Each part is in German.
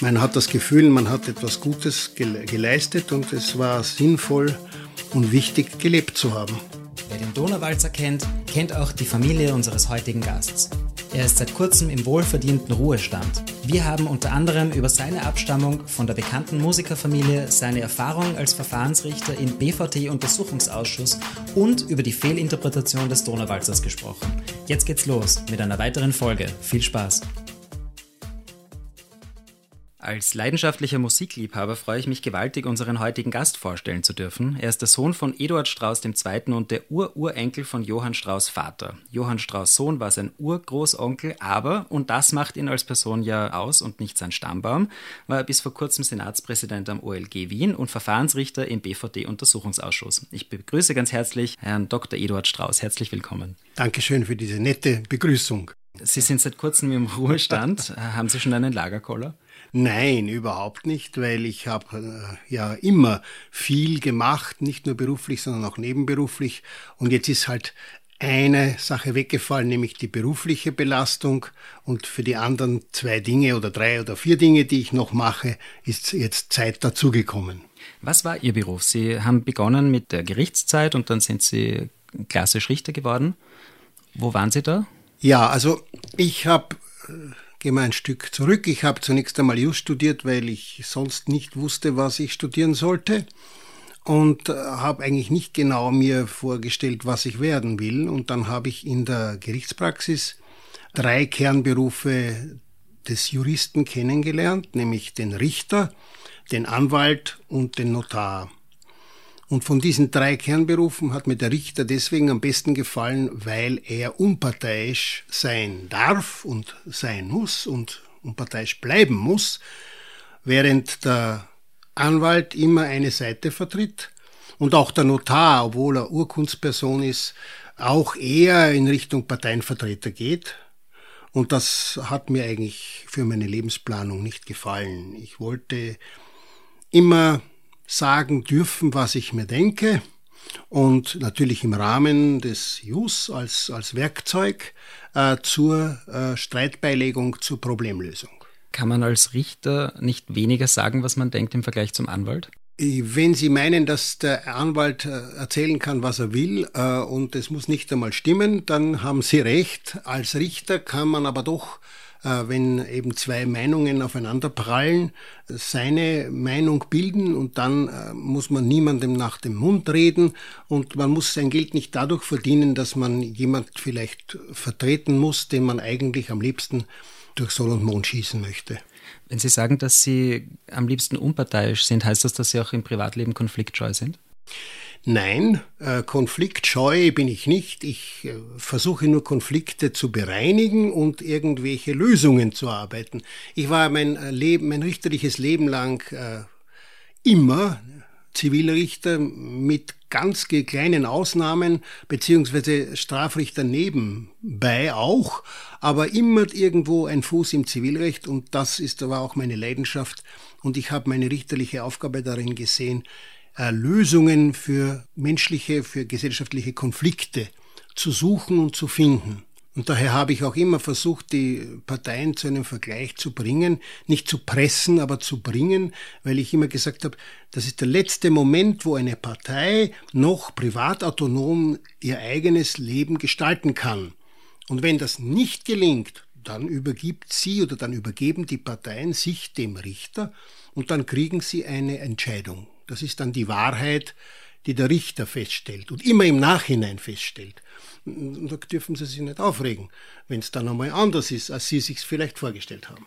Man hat das Gefühl, man hat etwas Gutes geleistet und es war sinnvoll und wichtig, gelebt zu haben. Wer den Donauwalzer kennt, kennt auch die Familie unseres heutigen Gasts. Er ist seit kurzem im wohlverdienten Ruhestand. Wir haben unter anderem über seine Abstammung von der bekannten Musikerfamilie, seine Erfahrung als Verfahrensrichter im BVT-Untersuchungsausschuss und über die Fehlinterpretation des Donauwalzers gesprochen. Jetzt geht's los mit einer weiteren Folge. Viel Spaß! Als leidenschaftlicher Musikliebhaber freue ich mich gewaltig, unseren heutigen Gast vorstellen zu dürfen. Er ist der Sohn von Eduard Strauß II. und der Ururenkel von Johann Strauß Vater. Johann Strauß Sohn war sein Urgroßonkel, aber, und das macht ihn als Person ja aus und nicht sein Stammbaum, war er bis vor kurzem Senatspräsident am OLG Wien und Verfahrensrichter im BVD-Untersuchungsausschuss. Ich begrüße ganz herzlich Herrn Dr. Eduard Strauß. Herzlich willkommen. Dankeschön für diese nette Begrüßung. Sie sind seit kurzem im Ruhestand. Haben Sie schon einen Lagerkoller? Nein, überhaupt nicht, weil ich habe äh, ja immer viel gemacht, nicht nur beruflich, sondern auch nebenberuflich. Und jetzt ist halt eine Sache weggefallen, nämlich die berufliche Belastung. Und für die anderen zwei Dinge oder drei oder vier Dinge, die ich noch mache, ist jetzt Zeit dazugekommen. Was war Ihr Beruf? Sie haben begonnen mit der Gerichtszeit und dann sind Sie klassisch Richter geworden. Wo waren Sie da? Ja, also ich habe äh, gehe mal ein Stück zurück. Ich habe zunächst einmal Just studiert, weil ich sonst nicht wusste, was ich studieren sollte und äh, habe eigentlich nicht genau mir vorgestellt, was ich werden will. Und dann habe ich in der Gerichtspraxis drei Kernberufe des Juristen kennengelernt, nämlich den Richter, den Anwalt und den Notar. Und von diesen drei Kernberufen hat mir der Richter deswegen am besten gefallen, weil er unparteiisch sein darf und sein muss und unparteiisch bleiben muss, während der Anwalt immer eine Seite vertritt und auch der Notar, obwohl er Urkundsperson ist, auch eher in Richtung Parteienvertreter geht. Und das hat mir eigentlich für meine Lebensplanung nicht gefallen. Ich wollte immer sagen dürfen, was ich mir denke und natürlich im Rahmen des JUS als, als Werkzeug äh, zur äh, Streitbeilegung, zur Problemlösung. Kann man als Richter nicht weniger sagen, was man denkt im Vergleich zum Anwalt? Wenn Sie meinen, dass der Anwalt äh, erzählen kann, was er will, äh, und es muss nicht einmal stimmen, dann haben Sie recht. Als Richter kann man aber doch wenn eben zwei Meinungen aufeinander prallen, seine Meinung bilden und dann äh, muss man niemandem nach dem Mund reden und man muss sein Geld nicht dadurch verdienen, dass man jemand vielleicht vertreten muss, den man eigentlich am liebsten durch Sonne und Mond schießen möchte. Wenn Sie sagen, dass Sie am liebsten unparteiisch sind, heißt das, dass Sie auch im Privatleben konfliktscheu sind? Nein, äh, konfliktscheu bin ich nicht. Ich äh, versuche nur Konflikte zu bereinigen und irgendwelche Lösungen zu arbeiten. Ich war mein äh, Leben, mein richterliches Leben lang immer Zivilrichter mit ganz kleinen Ausnahmen, beziehungsweise Strafrichter nebenbei auch, aber immer irgendwo ein Fuß im Zivilrecht und das ist aber auch meine Leidenschaft und ich habe meine richterliche Aufgabe darin gesehen, äh, Lösungen für menschliche, für gesellschaftliche Konflikte zu suchen und zu finden. Und daher habe ich auch immer versucht, die Parteien zu einem Vergleich zu bringen, nicht zu pressen, aber zu bringen, weil ich immer gesagt habe, das ist der letzte Moment, wo eine Partei noch privatautonom ihr eigenes Leben gestalten kann. Und wenn das nicht gelingt, dann übergibt sie oder dann übergeben die Parteien sich dem Richter und dann kriegen sie eine Entscheidung. Das ist dann die Wahrheit, die der Richter feststellt und immer im Nachhinein feststellt. Und da dürfen Sie sich nicht aufregen, wenn es dann einmal anders ist, als Sie sich vielleicht vorgestellt haben.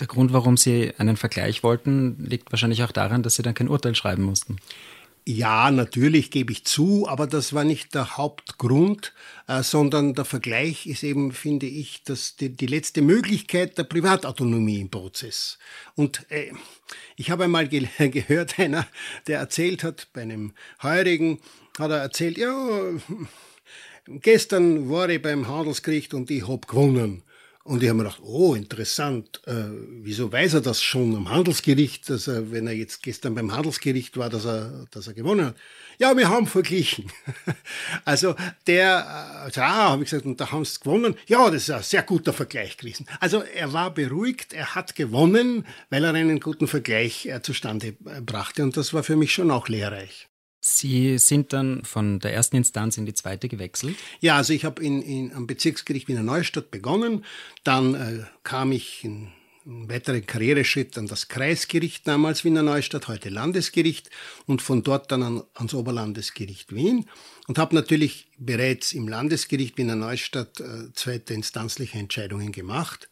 Der Grund, warum Sie einen Vergleich wollten, liegt wahrscheinlich auch daran, dass Sie dann kein Urteil schreiben mussten. Ja, natürlich gebe ich zu, aber das war nicht der Hauptgrund, äh, sondern der Vergleich ist eben, finde ich, dass die, die letzte Möglichkeit der Privatautonomie im Prozess. Und äh, ich habe einmal ge gehört, einer, der erzählt hat, bei einem Heurigen, hat er erzählt, ja, gestern war ich beim Handelsgericht und ich hab gewonnen. Und ich habe mir gedacht, oh, interessant, äh, wieso weiß er das schon am Handelsgericht, dass er, wenn er jetzt gestern beim Handelsgericht war, dass er, dass er gewonnen hat? Ja, wir haben verglichen. also der, also, ah, habe ich gesagt, und da haben sie gewonnen. Ja, das ist ein sehr guter Vergleich gewesen. Also er war beruhigt, er hat gewonnen, weil er einen guten Vergleich äh, zustande äh, brachte. Und das war für mich schon auch lehrreich. Sie sind dann von der ersten Instanz in die zweite gewechselt? Ja, also ich habe in, in, am Bezirksgericht Wiener Neustadt begonnen. Dann äh, kam ich in einen weiteren Karriereschritt an das Kreisgericht, damals Wiener Neustadt, heute Landesgericht, und von dort dann an, ans Oberlandesgericht Wien. Und habe natürlich bereits im Landesgericht Wiener Neustadt äh, zweite instanzliche Entscheidungen gemacht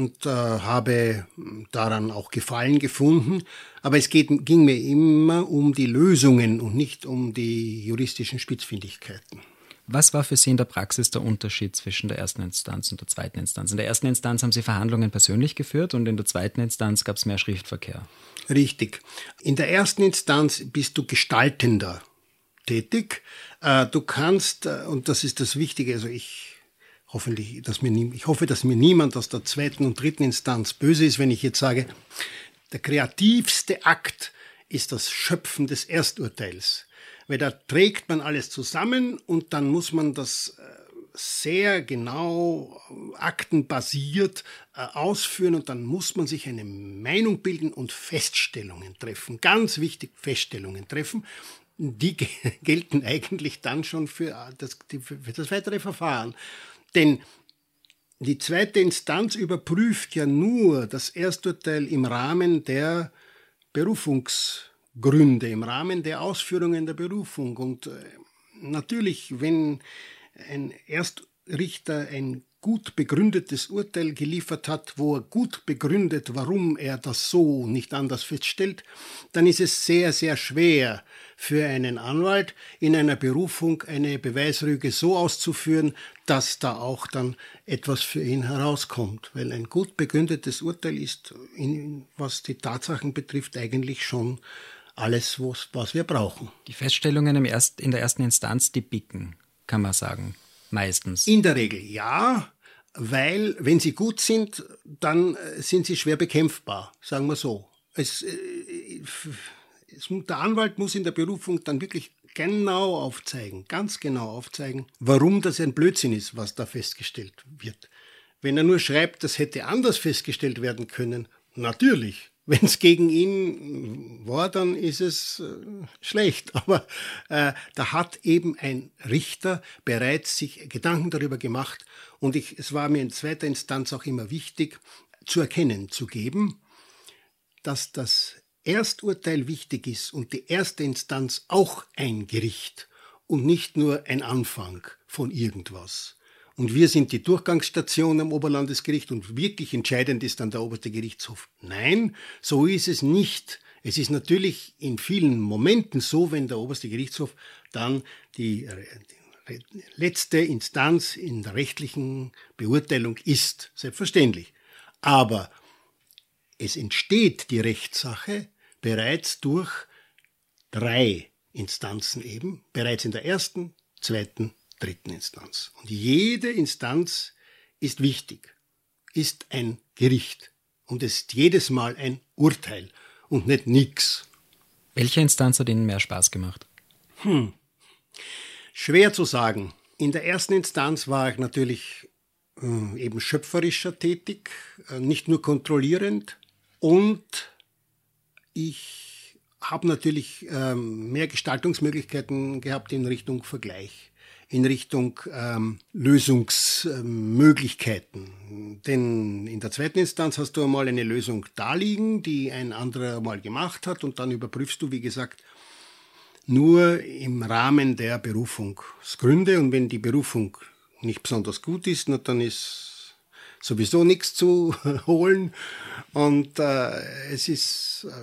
und äh, habe daran auch Gefallen gefunden. Aber es geht, ging mir immer um die Lösungen und nicht um die juristischen Spitzfindigkeiten. Was war für Sie in der Praxis der Unterschied zwischen der ersten Instanz und der zweiten Instanz? In der ersten Instanz haben Sie Verhandlungen persönlich geführt und in der zweiten Instanz gab es mehr Schriftverkehr. Richtig. In der ersten Instanz bist du gestaltender tätig. Äh, du kannst, äh, und das ist das Wichtige, also ich hoffentlich, dass mir nie, ich hoffe, dass mir niemand aus der zweiten und dritten Instanz böse ist, wenn ich jetzt sage, der kreativste Akt ist das Schöpfen des Ersturteils. Weil da trägt man alles zusammen und dann muss man das äh, sehr genau aktenbasiert äh, ausführen und dann muss man sich eine Meinung bilden und Feststellungen treffen. Ganz wichtig, Feststellungen treffen. Die gelten eigentlich dann schon für äh, das, für das weitere Verfahren. Denn die zweite Instanz überprüft ja nur das Ersturteil im Rahmen der Berufungsgründe, im Rahmen der Ausführungen der Berufung. Und äh, natürlich, wenn ein Erstrichter ein gut begründetes Urteil geliefert hat, wo er gut begründet, warum er das so nicht anders feststellt, dann ist es sehr, sehr schwer für einen Anwalt in einer Berufung eine Beweisrüge so auszuführen, dass da auch dann etwas für ihn herauskommt. Weil ein gut begründetes Urteil ist, in, was die Tatsachen betrifft, eigentlich schon alles, was, was wir brauchen. Die Feststellungen im Erst, in der ersten Instanz, die bicken, kann man sagen. Meistens. In der Regel ja, weil wenn sie gut sind, dann äh, sind sie schwer bekämpfbar, sagen wir so. Es, äh, es, der Anwalt muss in der Berufung dann wirklich genau aufzeigen, ganz genau aufzeigen, warum das ein Blödsinn ist, was da festgestellt wird. Wenn er nur schreibt, das hätte anders festgestellt werden können, natürlich, wenn es gegen ihn war, dann ist es äh, schlecht. Aber äh, da hat eben ein Richter bereits sich Gedanken darüber gemacht. Und ich, es war mir in zweiter Instanz auch immer wichtig, zu erkennen, zu geben, dass das Ersturteil wichtig ist und die erste Instanz auch ein Gericht und nicht nur ein Anfang von irgendwas. Und wir sind die Durchgangsstation am Oberlandesgericht und wirklich entscheidend ist dann der oberste Gerichtshof. Nein, so ist es nicht. Es ist natürlich in vielen Momenten so, wenn der oberste Gerichtshof dann die, die letzte Instanz in der rechtlichen Beurteilung ist. Selbstverständlich. Aber es entsteht die Rechtssache bereits durch drei Instanzen eben, bereits in der ersten, zweiten dritten Instanz. Und jede Instanz ist wichtig, ist ein Gericht und es ist jedes Mal ein Urteil und nicht nix. Welche Instanz hat Ihnen mehr Spaß gemacht? Hm. Schwer zu sagen. In der ersten Instanz war ich natürlich äh, eben schöpferischer tätig, äh, nicht nur kontrollierend und ich habe natürlich äh, mehr Gestaltungsmöglichkeiten gehabt in Richtung Vergleich in Richtung ähm, Lösungsmöglichkeiten. Denn in der zweiten Instanz hast du einmal eine Lösung da liegen, die ein anderer mal gemacht hat und dann überprüfst du, wie gesagt, nur im Rahmen der Berufungsgründe und wenn die Berufung nicht besonders gut ist, na, dann ist sowieso nichts zu holen und äh, es ist äh,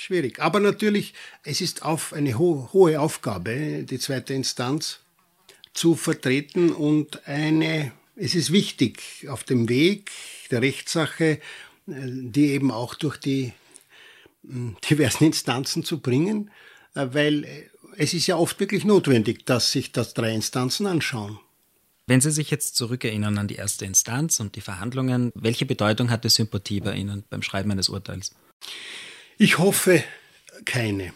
schwierig. Aber natürlich, es ist auf eine ho hohe Aufgabe, die zweite Instanz zu vertreten und eine, es ist wichtig auf dem Weg der Rechtssache, äh, die eben auch durch die hm, diversen Instanzen zu bringen, äh, weil äh, es ist ja oft wirklich notwendig, dass sich das drei Instanzen anschauen. Wenn Sie sich jetzt zurückerinnern an die erste Instanz und die Verhandlungen, welche Bedeutung hatte Sympathie bei Ihnen beim Schreiben eines Urteils? Ich hoffe keine.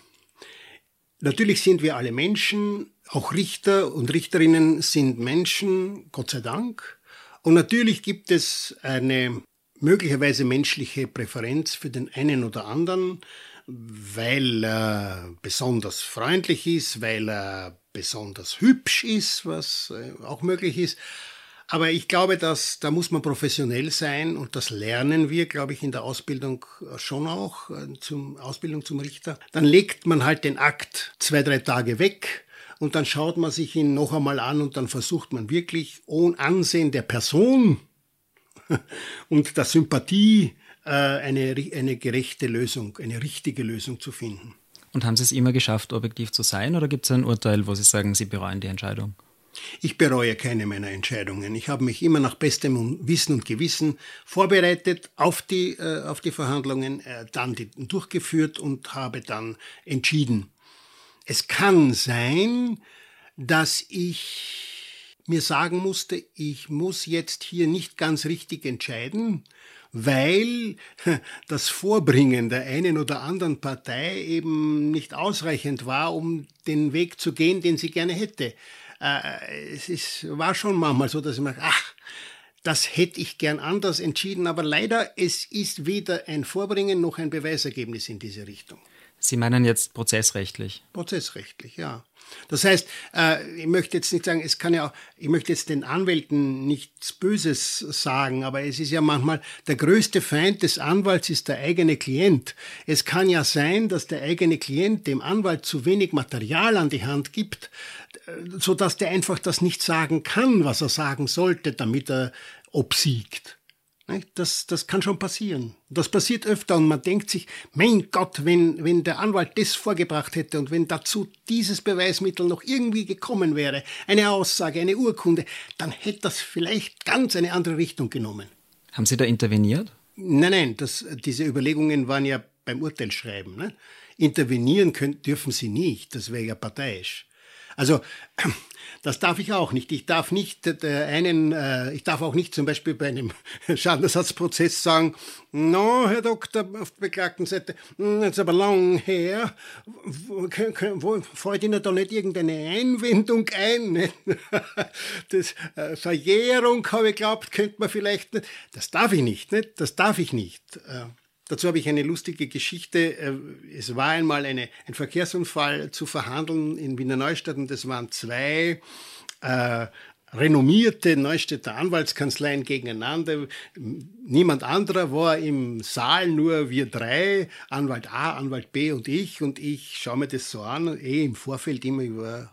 Natürlich sind wir alle Menschen, auch Richter und Richterinnen sind Menschen, Gott sei Dank. Und natürlich gibt es eine möglicherweise menschliche Präferenz für den einen oder anderen, weil er besonders freundlich ist, weil er besonders hübsch ist, was äh, auch möglich ist. Aber ich glaube, dass da muss man professionell sein und das lernen wir, glaube ich, in der Ausbildung schon auch, äh, zum Ausbildung zum Richter. Dann legt man halt den Akt zwei, drei Tage weg und dann schaut man sich ihn noch einmal an und dann versucht man wirklich ohne Ansehen der Person und der Sympathie äh, eine, eine gerechte Lösung, eine richtige Lösung zu finden. Und haben Sie es immer geschafft, objektiv zu sein, oder gibt es ein Urteil, wo Sie sagen, Sie bereuen die Entscheidung? Ich bereue keine meiner Entscheidungen. Ich habe mich immer nach bestem Wissen und Gewissen vorbereitet auf die, äh, auf die Verhandlungen, äh, dann die durchgeführt und habe dann entschieden. Es kann sein, dass ich mir sagen musste, ich muss jetzt hier nicht ganz richtig entscheiden, weil das Vorbringen der einen oder anderen Partei eben nicht ausreichend war, um den Weg zu gehen, den sie gerne hätte. Äh, es ist, war schon manchmal so, dass ich mir, ach, das hätte ich gern anders entschieden, aber leider, es ist weder ein Vorbringen noch ein Beweisergebnis in diese Richtung. Sie meinen jetzt prozessrechtlich? Prozessrechtlich, ja. Das heißt, äh, ich möchte jetzt nicht sagen, es kann ja ich möchte jetzt den Anwälten nichts Böses sagen, aber es ist ja manchmal der größte Feind des Anwalts ist der eigene Klient. Es kann ja sein, dass der eigene Klient dem Anwalt zu wenig Material an die Hand gibt, äh, so dass der einfach das nicht sagen kann, was er sagen sollte, damit er obsiegt. Das, das kann schon passieren. Das passiert öfter und man denkt sich, mein Gott, wenn, wenn der Anwalt das vorgebracht hätte und wenn dazu dieses Beweismittel noch irgendwie gekommen wäre, eine Aussage, eine Urkunde, dann hätte das vielleicht ganz eine andere Richtung genommen. Haben Sie da interveniert? Nein, nein, das, diese Überlegungen waren ja beim Urteilsschreiben. Ne? Intervenieren können, dürfen Sie nicht, das wäre ja parteiisch. Also das darf ich auch nicht. Ich darf nicht äh, einen, äh, ich darf auch nicht zum Beispiel bei einem Schadenersatzprozess sagen, no, Herr Doktor, auf der Beklagtenseite, hm, ist aber lang her, fällt Ihnen da nicht irgendeine Einwendung ein? Das äh, Verjährung, habe ich glaubt, könnte man vielleicht nicht. Das darf ich nicht, nicht? Das darf ich nicht. Dazu habe ich eine lustige Geschichte. Äh, es war einmal eine, ein Verkehrsunfall zu verhandeln in Wiener Neustadt und es waren zwei äh, renommierte Neustädter Anwaltskanzleien gegeneinander. Niemand anderer war im Saal, nur wir drei, Anwalt A, Anwalt B und ich. Und ich schaue mir das so an, eh im Vorfeld immer über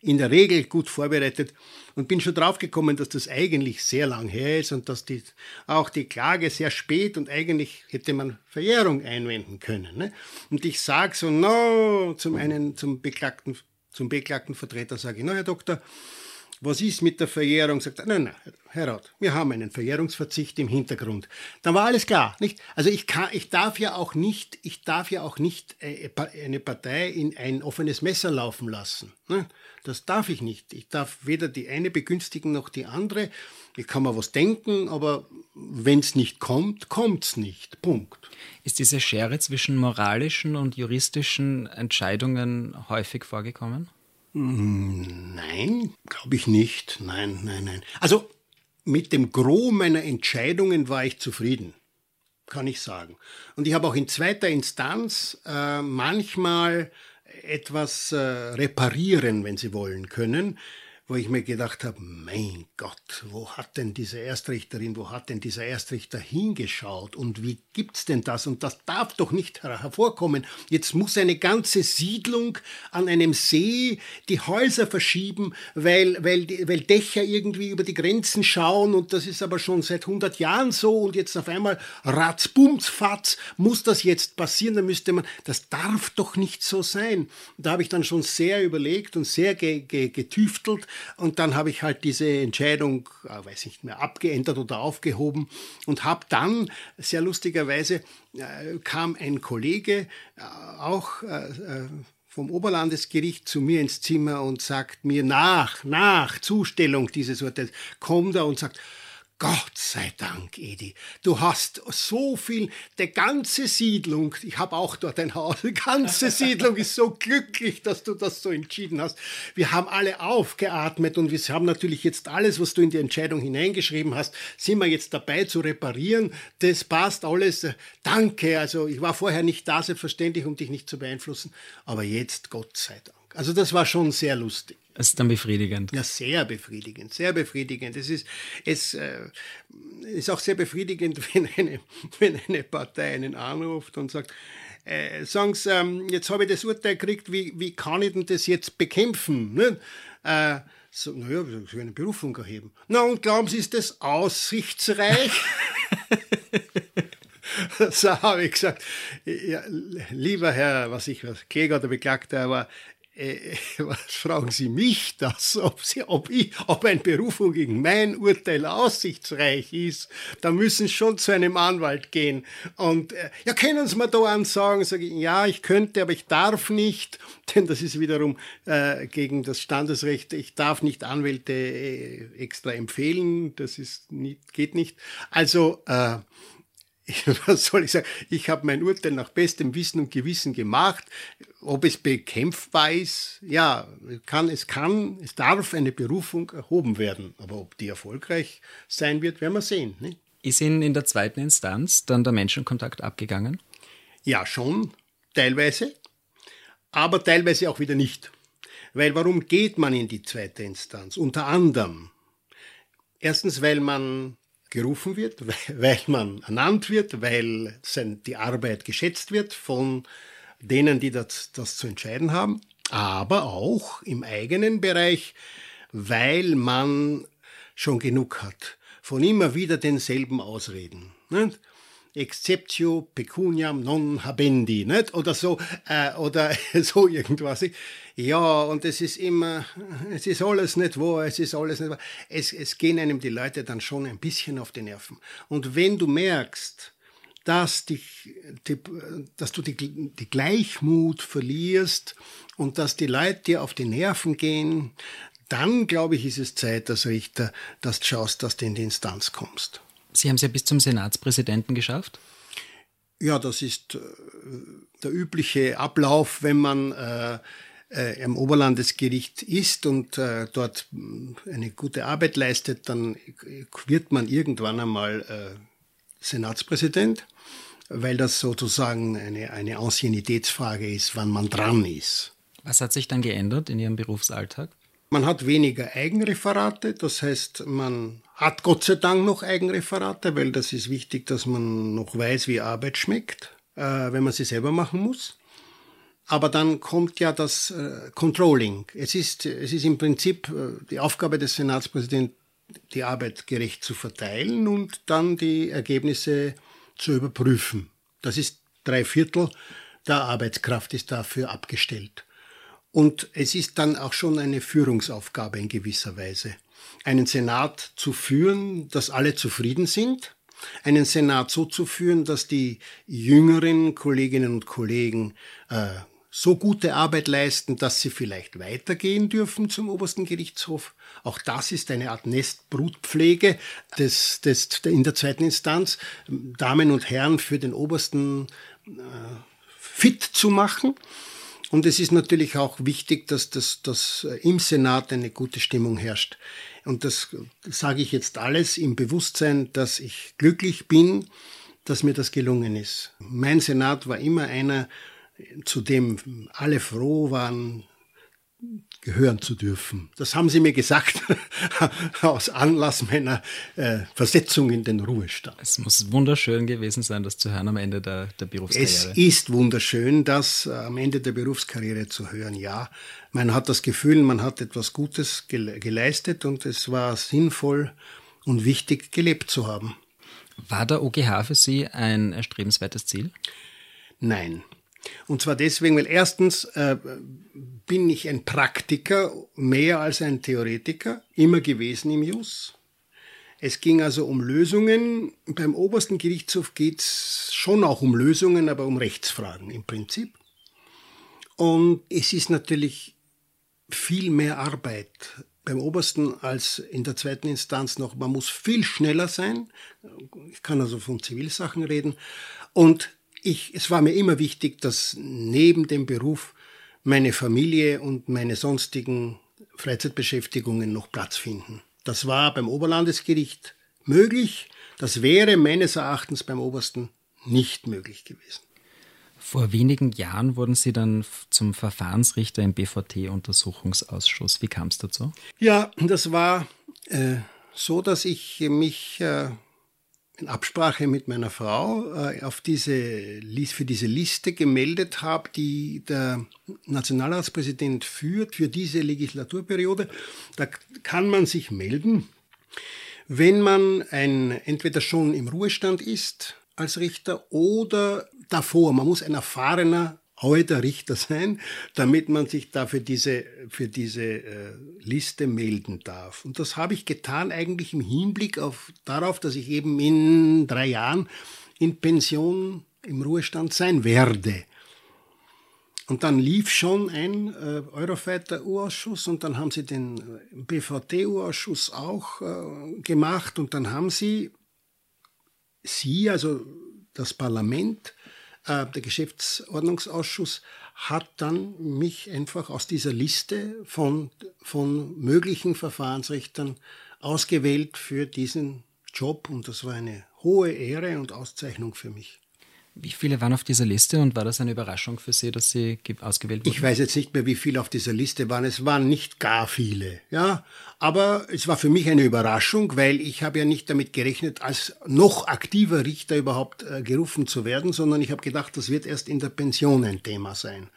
in der Regel gut vorbereitet und bin schon draufgekommen, dass das eigentlich sehr lang her ist und dass die, auch die Klage sehr spät und eigentlich hätte man Verjährung einwenden können. Ne? Und ich sage so, no, zum einen zum beklagten, zum beklagten Vertreter sage ich, no, Herr Doktor, was ist mit der Verjährung? Sagt er, nein, nein, Herr Rath, wir haben einen Verjährungsverzicht im Hintergrund. Dann war alles klar, nicht? Also ich kann, ich darf ja auch nicht, ich darf ja auch nicht äh, eine Partei in ein offenes Messer laufen lassen. Ne? Das darf ich nicht. Ich darf weder die eine begünstigen noch die andere. Ich kann mir was denken, aber wenn es nicht kommt, kommt es nicht. Punkt. Ist diese Schere zwischen moralischen und juristischen Entscheidungen häufig vorgekommen? Hm, nein, glaube ich nicht. Nein, nein, nein. Also mit dem Gros meiner Entscheidungen war ich zufrieden, kann ich sagen. Und ich habe auch in zweiter Instanz äh, manchmal etwas äh, reparieren, wenn Sie wollen, können, wo ich mir gedacht habe, mein Gott, wo hat denn diese Erstrichterin, wo hat denn dieser Erstrichter hingeschaut und wie gibt's denn das? Und das darf doch nicht hervorkommen. Jetzt muss eine ganze Siedlung an einem See die Häuser verschieben, weil, weil, weil Dächer irgendwie über die Grenzen schauen und das ist aber schon seit 100 Jahren so und jetzt auf einmal ratzbumsfatz muss das jetzt passieren, da müsste man, das darf doch nicht so sein. Da habe ich dann schon sehr überlegt und sehr ge, ge, getüftelt und dann habe ich halt diese Entscheidung, äh, weiß nicht mehr, abgeändert oder aufgehoben und habe dann, sehr lustigerweise, äh, kam ein Kollege, äh, auch vom Oberlandesgericht zu mir ins Zimmer und sagt mir nach, nach Zustellung dieses Urteils, kommt er und sagt, Gott sei Dank, Edi, du hast so viel, die ganze Siedlung, ich habe auch dort ein Haus, die ganze Siedlung ist so glücklich, dass du das so entschieden hast. Wir haben alle aufgeatmet und wir haben natürlich jetzt alles, was du in die Entscheidung hineingeschrieben hast, sind wir jetzt dabei zu reparieren. Das passt alles. Danke. Also ich war vorher nicht da, selbstverständlich, um dich nicht zu beeinflussen, aber jetzt Gott sei Dank. Also das war schon sehr lustig. Es ist dann befriedigend. Ja, sehr befriedigend, sehr befriedigend. Es ist, es äh, ist auch sehr befriedigend, wenn eine, wenn eine Partei einen anruft und sagt, äh, sagen Sie, ähm, jetzt habe ich das Urteil gekriegt, wie, wie kann ich denn das jetzt bekämpfen? Ne? Äh, so, naja, wir können eine Berufung erheben. Na, und glauben Sie, ist das aussichtsreich? so habe ich gesagt, ja, lieber Herr, was ich was, Kläger oder Beklagter, aber äh, was fragen Sie mich das, ob, Sie, ob, ich, ob ein Berufung gegen mein Urteil aussichtsreich ist? Da müssen Sie schon zu einem Anwalt gehen. Und äh, ja, können Sie mir da ansagen? Sage ich, ja, ich könnte, aber ich darf nicht, denn das ist wiederum äh, gegen das Standesrecht. Ich darf nicht Anwälte äh, extra empfehlen, das ist nicht, geht nicht. Also äh, was soll ich sagen, ich habe mein Urteil nach bestem Wissen und Gewissen gemacht. Ob es bekämpfbar ist, ja, kann, es kann, es darf eine Berufung erhoben werden. Aber ob die erfolgreich sein wird, werden wir sehen. Ne? Ist Ihnen in der zweiten Instanz dann der Menschenkontakt abgegangen? Ja, schon, teilweise, aber teilweise auch wieder nicht. Weil warum geht man in die zweite Instanz? Unter anderem, erstens, weil man gerufen wird, weil man ernannt wird, weil die Arbeit geschätzt wird von denen, die das, das zu entscheiden haben, aber auch im eigenen Bereich, weil man schon genug hat von immer wieder denselben Ausreden. Nicht? Exceptio pecuniam non habendi, nicht? Oder so, äh, oder so irgendwas. Ja, und es ist immer, es ist alles nicht wahr, es ist alles nicht wahr. Es, es gehen einem die Leute dann schon ein bisschen auf die Nerven. Und wenn du merkst, dass, dich, die, dass du die, die Gleichmut verlierst und dass die Leute dir auf die Nerven gehen, dann glaube ich, ist es Zeit als Richter, dass du schaust, dass du in die Instanz kommst. Sie haben es ja bis zum Senatspräsidenten geschafft? Ja, das ist äh, der übliche Ablauf, wenn man äh, äh, im Oberlandesgericht ist und äh, dort äh, eine gute Arbeit leistet, dann wird man irgendwann einmal äh, Senatspräsident, weil das sozusagen eine, eine Anciennitätsfrage ist, wann man dran ist. Was hat sich dann geändert in Ihrem Berufsalltag? Man hat weniger Eigenreferate, das heißt, man hat Gott sei Dank noch Eigenreferate, weil das ist wichtig, dass man noch weiß, wie Arbeit schmeckt, äh, wenn man sie selber machen muss. Aber dann kommt ja das äh, Controlling. Es ist, es ist im Prinzip äh, die Aufgabe des Senatspräsidenten, die Arbeit gerecht zu verteilen und dann die Ergebnisse zu überprüfen. Das ist drei Viertel der Arbeitskraft ist dafür abgestellt. Und es ist dann auch schon eine Führungsaufgabe in gewisser Weise. Einen Senat zu führen, dass alle zufrieden sind, einen Senat so zu führen, dass die jüngeren Kolleginnen und Kollegen äh, so gute Arbeit leisten, dass sie vielleicht weitergehen dürfen zum obersten Gerichtshof. Auch das ist eine Art Nestbrutpflege des, des, in der zweiten Instanz, Damen und Herren für den obersten äh, fit zu machen. Und es ist natürlich auch wichtig, dass, das, dass im Senat eine gute Stimmung herrscht. Und das sage ich jetzt alles im Bewusstsein, dass ich glücklich bin, dass mir das gelungen ist. Mein Senat war immer einer, zu dem alle froh waren, gehören zu dürfen. Das haben sie mir gesagt aus Anlass meiner äh, Versetzung in den Ruhestand. Es muss wunderschön gewesen sein, das zu hören am Ende der, der Berufskarriere. Es ist wunderschön, das am Ende der Berufskarriere zu hören, ja. Man hat das Gefühl, man hat etwas Gutes geleistet und es war sinnvoll und wichtig, gelebt zu haben. War der OGH für Sie ein erstrebenswertes Ziel? Nein. Und zwar deswegen, weil erstens äh, bin ich ein Praktiker mehr als ein Theoretiker, immer gewesen im Jus. Es ging also um Lösungen. Beim obersten Gerichtshof geht es schon auch um Lösungen, aber um Rechtsfragen im Prinzip. Und es ist natürlich viel mehr Arbeit beim Obersten als in der zweiten Instanz noch. Man muss viel schneller sein. Ich kann also von Zivilsachen reden. Und ich, es war mir immer wichtig, dass neben dem Beruf meine Familie und meine sonstigen Freizeitbeschäftigungen noch Platz finden. Das war beim Oberlandesgericht möglich. Das wäre meines Erachtens beim Obersten nicht möglich gewesen. Vor wenigen Jahren wurden Sie dann zum Verfahrensrichter im BVT-Untersuchungsausschuss. Wie kam es dazu? Ja, das war äh, so, dass ich mich äh, in Absprache mit meiner Frau äh, auf diese, für diese Liste gemeldet habe, die der Nationalratspräsident führt für diese Legislaturperiode. Da kann man sich melden, wenn man ein, entweder schon im Ruhestand ist als Richter oder davor. Man muss ein erfahrener alter Richter sein, damit man sich da für diese, für diese äh, Liste melden darf. Und das habe ich getan eigentlich im Hinblick auf, darauf, dass ich eben in drei Jahren in Pension im Ruhestand sein werde. Und dann lief schon ein äh, Eurofighter-U-Ausschuss und dann haben sie den äh, BVT-U-Ausschuss auch äh, gemacht und dann haben sie, sie, also das Parlament, der Geschäftsordnungsausschuss hat dann mich einfach aus dieser Liste von, von möglichen Verfahrensrichtern ausgewählt für diesen Job und das war eine hohe Ehre und Auszeichnung für mich. Wie viele waren auf dieser Liste und war das eine Überraschung für Sie, dass Sie ausgewählt wurden? Ich weiß jetzt nicht mehr, wie viele auf dieser Liste waren. Es waren nicht gar viele, ja. Aber es war für mich eine Überraschung, weil ich habe ja nicht damit gerechnet, als noch aktiver Richter überhaupt äh, gerufen zu werden, sondern ich habe gedacht, das wird erst in der Pension ein Thema sein.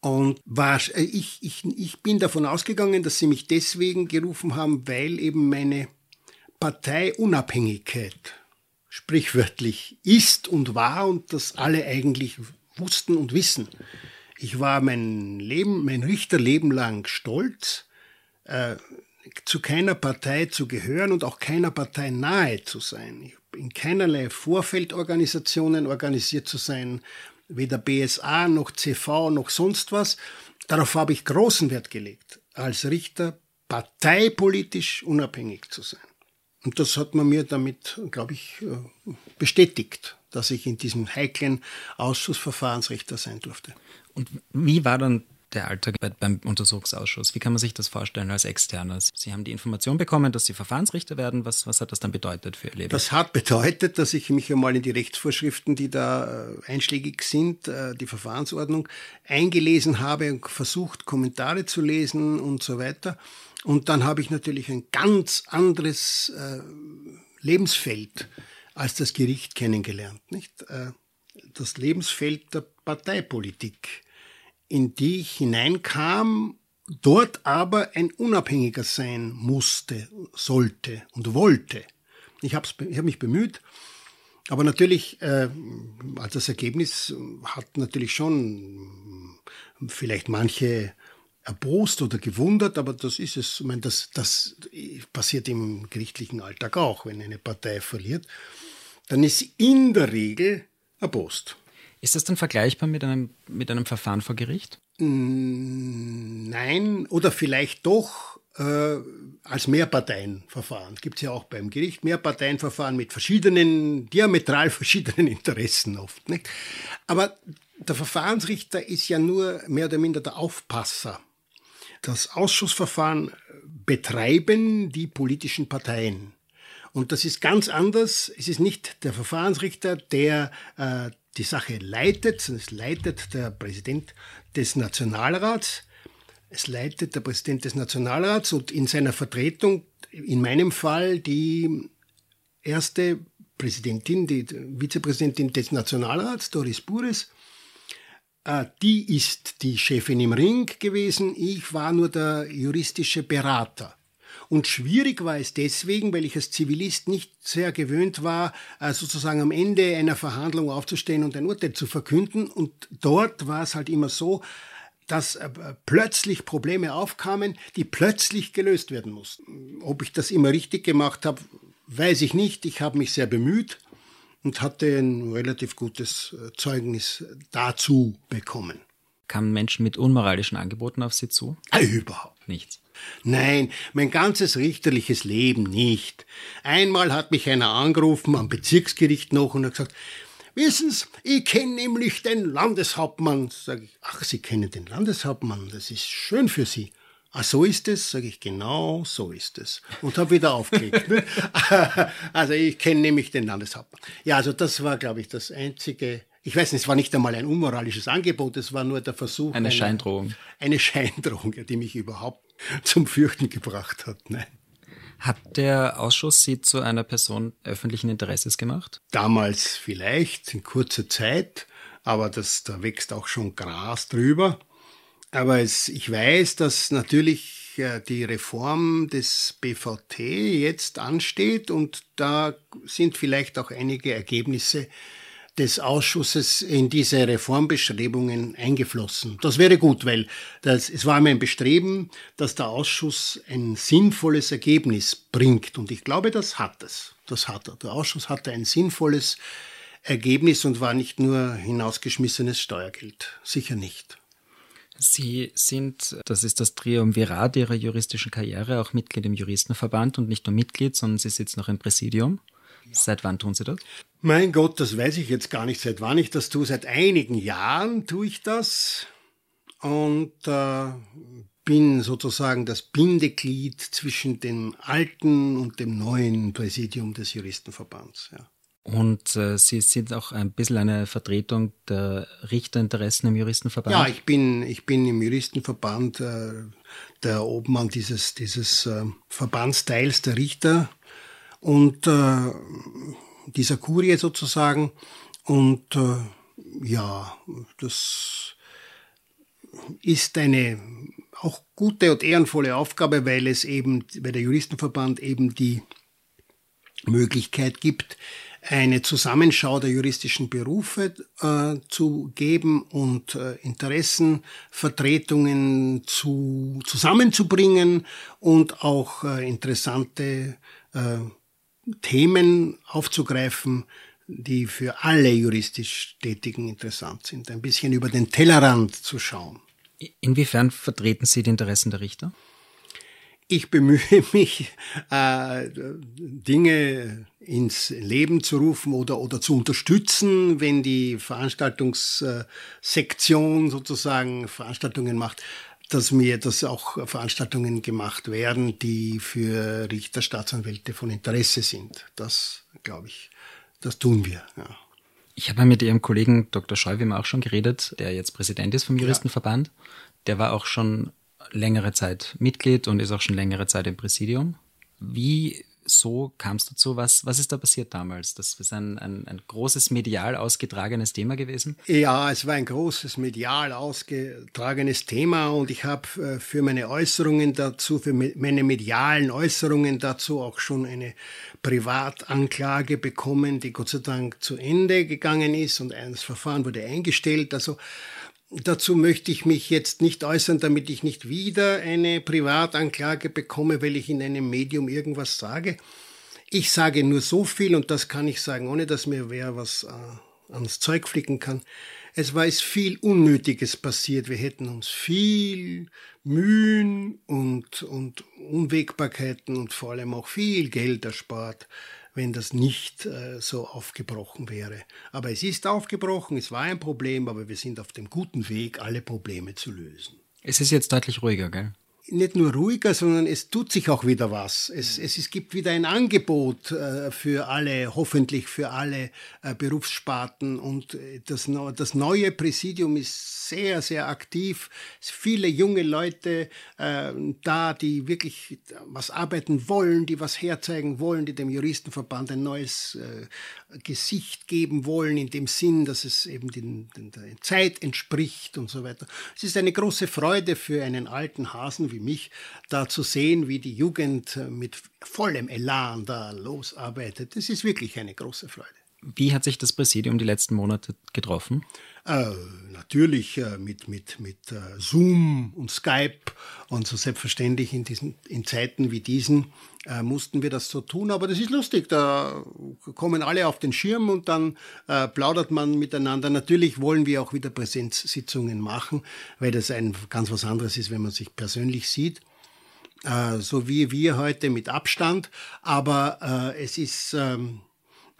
Und war, äh, ich, ich, ich bin davon ausgegangen, dass sie mich deswegen gerufen haben, weil eben meine Parteiunabhängigkeit sprichwörtlich ist und war und das alle eigentlich wussten und wissen. Ich war mein Leben, mein Richterleben lang stolz, äh, zu keiner Partei zu gehören und auch keiner Partei nahe zu sein. In keinerlei Vorfeldorganisationen organisiert zu sein, weder BSA noch CV noch sonst was. Darauf habe ich großen Wert gelegt, als Richter parteipolitisch unabhängig zu sein. Und das hat man mir damit, glaube ich, äh, bestätigt, dass ich in diesem heiklen Ausschuss Verfahrensrichter sein durfte. Und wie war dann der Alltag beim Untersuchungsausschuss? Wie kann man sich das vorstellen als Externer? Sie haben die Information bekommen, dass Sie Verfahrensrichter werden. Was, was hat das dann bedeutet für Ihr Leben? Das hat bedeutet, dass ich mich einmal in die Rechtsvorschriften, die da äh, einschlägig sind, äh, die Verfahrensordnung, eingelesen habe und versucht, Kommentare zu lesen und so weiter. Und dann habe ich natürlich ein ganz anderes äh, Lebensfeld als das Gericht kennengelernt. Nicht? Äh, das Lebensfeld der Parteipolitik, in die ich hineinkam, dort aber ein Unabhängiger sein musste, sollte und wollte. Ich habe hab mich bemüht, aber natürlich, äh, als das Ergebnis hat natürlich schon vielleicht manche erbost oder gewundert, aber das ist es. Ich meine, das, das passiert im gerichtlichen Alltag auch, wenn eine Partei verliert. Dann ist sie in der Regel erbost. Ist das dann vergleichbar mit einem, mit einem Verfahren vor Gericht? Mm, nein, oder vielleicht doch äh, als Mehrparteienverfahren. Gibt es ja auch beim Gericht Mehrparteienverfahren mit verschiedenen, diametral verschiedenen Interessen oft. Nicht? Aber der Verfahrensrichter ist ja nur mehr oder minder der Aufpasser das Ausschussverfahren betreiben die politischen Parteien. Und das ist ganz anders. Es ist nicht der Verfahrensrichter, der äh, die Sache leitet, sondern es leitet der Präsident des Nationalrats. Es leitet der Präsident des Nationalrats und in seiner Vertretung, in meinem Fall, die erste Präsidentin, die Vizepräsidentin des Nationalrats, Doris Bures, äh, die ist die Chefin im Ring gewesen, ich war nur der juristische Berater. Und schwierig war es deswegen, weil ich als Zivilist nicht sehr gewöhnt war, äh, sozusagen am Ende einer Verhandlung aufzustehen und ein Urteil zu verkünden. Und dort war es halt immer so, dass äh, plötzlich Probleme aufkamen, die plötzlich gelöst werden mussten. Ob ich das immer richtig gemacht habe, weiß ich nicht. Ich habe mich sehr bemüht und hatte ein relativ gutes äh, Zeugnis dazu bekommen. kamen Menschen mit unmoralischen Angeboten auf Sie zu? Überhaupt nichts. Nein, mein ganzes richterliches Leben nicht. Einmal hat mich einer angerufen am Bezirksgericht noch und hat gesagt, Wissen Sie, ich kenne nämlich den Landeshauptmann. Sag ich, ach, Sie kennen den Landeshauptmann, das ist schön für Sie. Ah, so ist es? Sage ich, genau so ist es. Und habe wieder aufgelegt. Ne? also ich kenne nämlich den Landeshauptmann. Ja, also das war, glaube ich, das einzige ich weiß nicht, es war nicht einmal ein unmoralisches Angebot, es war nur der Versuch. Eine einer, Scheindrohung. Eine Scheindrohung, die mich überhaupt zum Fürchten gebracht hat. Nein. Hat der Ausschuss Sie zu einer Person öffentlichen Interesses gemacht? Damals vielleicht, in kurzer Zeit, aber das, da wächst auch schon Gras drüber. Aber es, ich weiß, dass natürlich äh, die Reform des BVT jetzt ansteht und da sind vielleicht auch einige Ergebnisse des Ausschusses in diese Reformbestrebungen eingeflossen. Das wäre gut, weil das, es war mein Bestreben, dass der Ausschuss ein sinnvolles Ergebnis bringt. Und ich glaube, das hat es. Das hat er. Der Ausschuss hatte ein sinnvolles Ergebnis und war nicht nur hinausgeschmissenes Steuergeld. Sicher nicht. Sie sind, das ist das Triumvirat Ihrer juristischen Karriere, auch Mitglied im Juristenverband und nicht nur Mitglied, sondern Sie sitzen auch im Präsidium. Seit wann tun Sie das? Mein Gott, das weiß ich jetzt gar nicht, seit wann ich das tue. Seit einigen Jahren tue ich das und äh, bin sozusagen das Bindeglied zwischen dem alten und dem neuen Präsidium des Juristenverbands. Ja. Und äh, Sie sind auch ein bisschen eine Vertretung der Richterinteressen im Juristenverband? Ja, ich bin, ich bin im Juristenverband äh, der Obmann dieses, dieses äh, Verbandsteils der Richter und äh, dieser Kurie sozusagen. Und äh, ja, das ist eine auch gute und ehrenvolle Aufgabe, weil es eben, weil der Juristenverband eben die Möglichkeit gibt, eine Zusammenschau der juristischen Berufe äh, zu geben und äh, Interessenvertretungen zu, zusammenzubringen und auch äh, interessante äh, Themen aufzugreifen, die für alle juristisch Tätigen interessant sind. Ein bisschen über den Tellerrand zu schauen. Inwiefern vertreten Sie die Interessen der Richter? Ich bemühe mich, äh, Dinge ins Leben zu rufen oder, oder zu unterstützen, wenn die Veranstaltungssektion sozusagen Veranstaltungen macht dass mir, dass auch Veranstaltungen gemacht werden, die für Richter, Staatsanwälte von Interesse sind. Das, glaube ich, das tun wir. Ja. Ich habe mit Ihrem Kollegen Dr. Scheuwim auch schon geredet, der jetzt Präsident ist vom Juristenverband. Ja. Der war auch schon längere Zeit Mitglied und ist auch schon längere Zeit im Präsidium. Wie so kam es dazu? Was, was ist da passiert damals? Das ist ein, ein, ein großes medial ausgetragenes Thema gewesen? Ja, es war ein großes medial ausgetragenes Thema und ich habe äh, für meine Äußerungen dazu, für meine medialen Äußerungen dazu auch schon eine Privatanklage bekommen, die Gott sei Dank zu Ende gegangen ist und das Verfahren wurde eingestellt. Also Dazu möchte ich mich jetzt nicht äußern, damit ich nicht wieder eine Privatanklage bekomme, weil ich in einem Medium irgendwas sage. Ich sage nur so viel und das kann ich sagen, ohne dass mir wer was äh, ans Zeug flicken kann. Es war es viel Unnötiges passiert. Wir hätten uns viel Mühen und, und Unwägbarkeiten und vor allem auch viel Geld erspart wenn das nicht äh, so aufgebrochen wäre. Aber es ist aufgebrochen, es war ein Problem, aber wir sind auf dem guten Weg, alle Probleme zu lösen. Es ist jetzt deutlich ruhiger, gell? Nicht nur ruhiger, sondern es tut sich auch wieder was. Es, es, es gibt wieder ein Angebot äh, für alle, hoffentlich für alle äh, Berufssparten. Und äh, das, das neue Präsidium ist sehr, sehr aktiv. Es viele junge Leute äh, da, die wirklich was arbeiten wollen, die was herzeigen wollen, die dem Juristenverband ein neues Gesicht geben wollen, in dem Sinn, dass es eben den, den, der Zeit entspricht und so weiter. Es ist eine große Freude für einen alten Hasen wie mich, da zu sehen, wie die Jugend mit vollem Elan da losarbeitet. Das ist wirklich eine große Freude. Wie hat sich das Präsidium die letzten Monate getroffen? Äh, natürlich äh, mit, mit, mit äh, Zoom und Skype und so selbstverständlich in, diesen, in Zeiten wie diesen äh, mussten wir das so tun. Aber das ist lustig, da kommen alle auf den Schirm und dann äh, plaudert man miteinander. Natürlich wollen wir auch wieder Präsenzsitzungen machen, weil das ein ganz was anderes ist, wenn man sich persönlich sieht. Äh, so wie wir heute mit Abstand. Aber es ist... Ähm,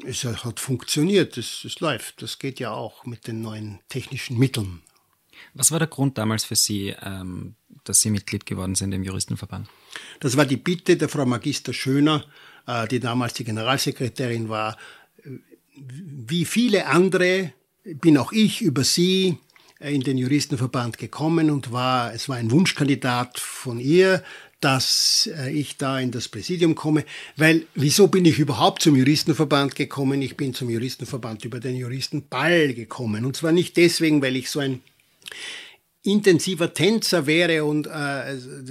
es hat funktioniert, es, es läuft. Das geht ja auch mit den neuen technischen Mitteln. Was war der Grund damals für Sie, ähm, dass Sie Mitglied geworden sind im Juristenverband? Das war die Bitte der Frau Magister Schöner, äh, die damals die Generalsekretärin war. Wie viele andere bin auch ich über sie in den Juristenverband gekommen und war, es war ein Wunschkandidat von ihr, dass äh, ich da in das Präsidium komme, weil wieso bin ich überhaupt zum Juristenverband gekommen? Ich bin zum Juristenverband über den Juristenball gekommen und zwar nicht deswegen, weil ich so ein intensiver Tänzer wäre und äh,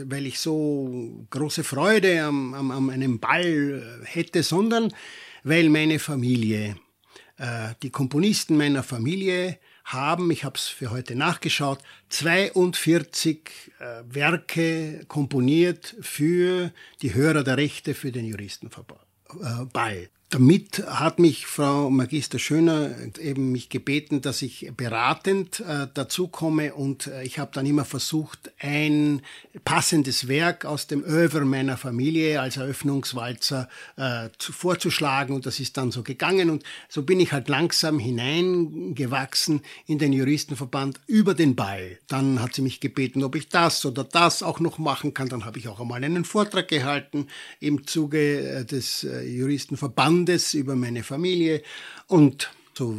weil ich so große Freude am, am, am einem Ball hätte, sondern weil meine Familie, äh, die Komponisten meiner Familie haben, ich habe es für heute nachgeschaut, 42 äh, Werke komponiert für die Hörer der Rechte für den Juristenverband. Äh. Damit hat mich Frau Magister Schöner eben mich gebeten, dass ich beratend äh, dazu komme und äh, ich habe dann immer versucht, ein passendes Werk aus dem Över meiner Familie als Eröffnungswalzer äh, zu, vorzuschlagen und das ist dann so gegangen und so bin ich halt langsam hineingewachsen in den Juristenverband über den Ball. Dann hat sie mich gebeten, ob ich das oder das auch noch machen kann. Dann habe ich auch einmal einen Vortrag gehalten im Zuge äh, des äh, Juristenverbands Landes, über meine Familie und so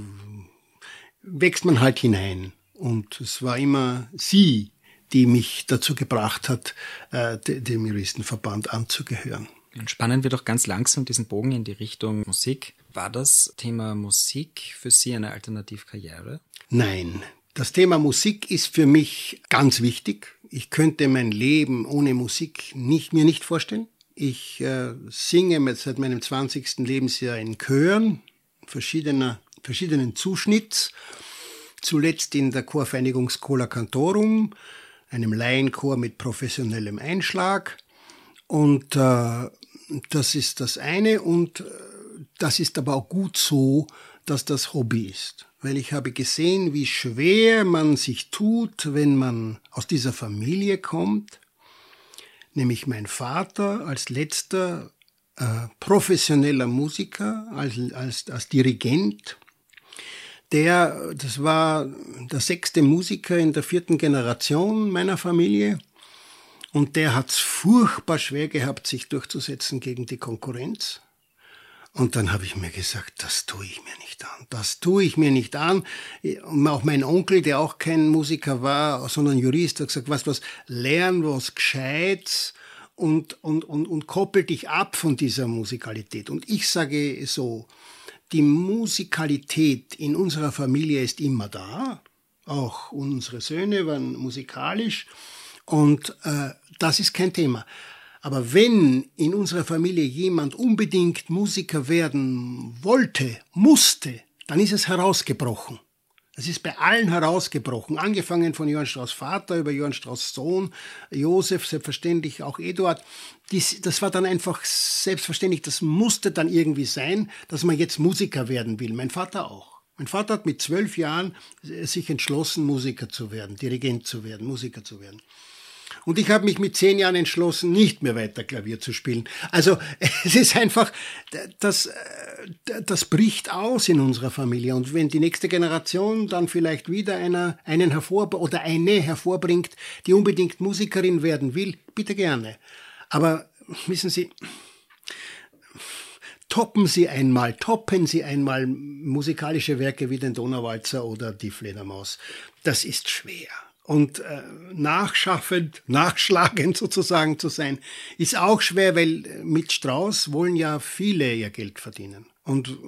wächst man halt hinein. Und es war immer sie, die mich dazu gebracht hat, äh, dem Juristenverband anzugehören. Dann spannen wir doch ganz langsam diesen Bogen in die Richtung Musik. War das Thema Musik für Sie eine Alternativkarriere? Nein. Das Thema Musik ist für mich ganz wichtig. Ich könnte mein Leben ohne Musik nicht, mir nicht vorstellen. Ich äh, singe seit meinem 20. Lebensjahr in Chören verschiedener, verschiedenen Zuschnitts. Zuletzt in der Chorvereinigung Schola Cantorum, einem Laienchor mit professionellem Einschlag. Und äh, das ist das eine. Und äh, das ist aber auch gut so, dass das Hobby ist. Weil ich habe gesehen, wie schwer man sich tut, wenn man aus dieser Familie kommt, nämlich mein Vater als letzter äh, professioneller Musiker, als, als, als Dirigent. Der, das war der sechste Musiker in der vierten Generation meiner Familie. Und der hat's furchtbar schwer gehabt, sich durchzusetzen gegen die Konkurrenz. Und dann habe ich mir gesagt, das tue ich mir nicht an. Das tue ich mir nicht an. Und auch mein Onkel, der auch kein Musiker war, sondern Jurist, hat gesagt, was, was, lern was Gescheites und, und, und, und koppel dich ab von dieser Musikalität. Und ich sage so, die Musikalität in unserer Familie ist immer da. Auch unsere Söhne waren musikalisch. Und äh, das ist kein Thema. Aber wenn in unserer Familie jemand unbedingt Musiker werden wollte, musste, dann ist es herausgebrochen. Es ist bei allen herausgebrochen, angefangen von Johann Strauss Vater über Johann Strauss Sohn, Josef, selbstverständlich auch Eduard. Dies, das war dann einfach selbstverständlich, das musste dann irgendwie sein, dass man jetzt Musiker werden will. Mein Vater auch. Mein Vater hat mit zwölf Jahren sich entschlossen, Musiker zu werden, Dirigent zu werden, Musiker zu werden. Und ich habe mich mit zehn Jahren entschlossen, nicht mehr weiter Klavier zu spielen. Also es ist einfach, das, äh, das bricht aus in unserer Familie. Und wenn die nächste Generation dann vielleicht wieder einer, einen hervor oder eine hervorbringt, die unbedingt Musikerin werden will, bitte gerne. Aber wissen Sie, toppen Sie einmal, toppen Sie einmal musikalische Werke wie den Donauwalzer oder die Fledermaus. Das ist schwer und äh, nachschaffend, nachschlagend sozusagen zu sein, ist auch schwer, weil mit Strauß wollen ja viele ihr Geld verdienen. Und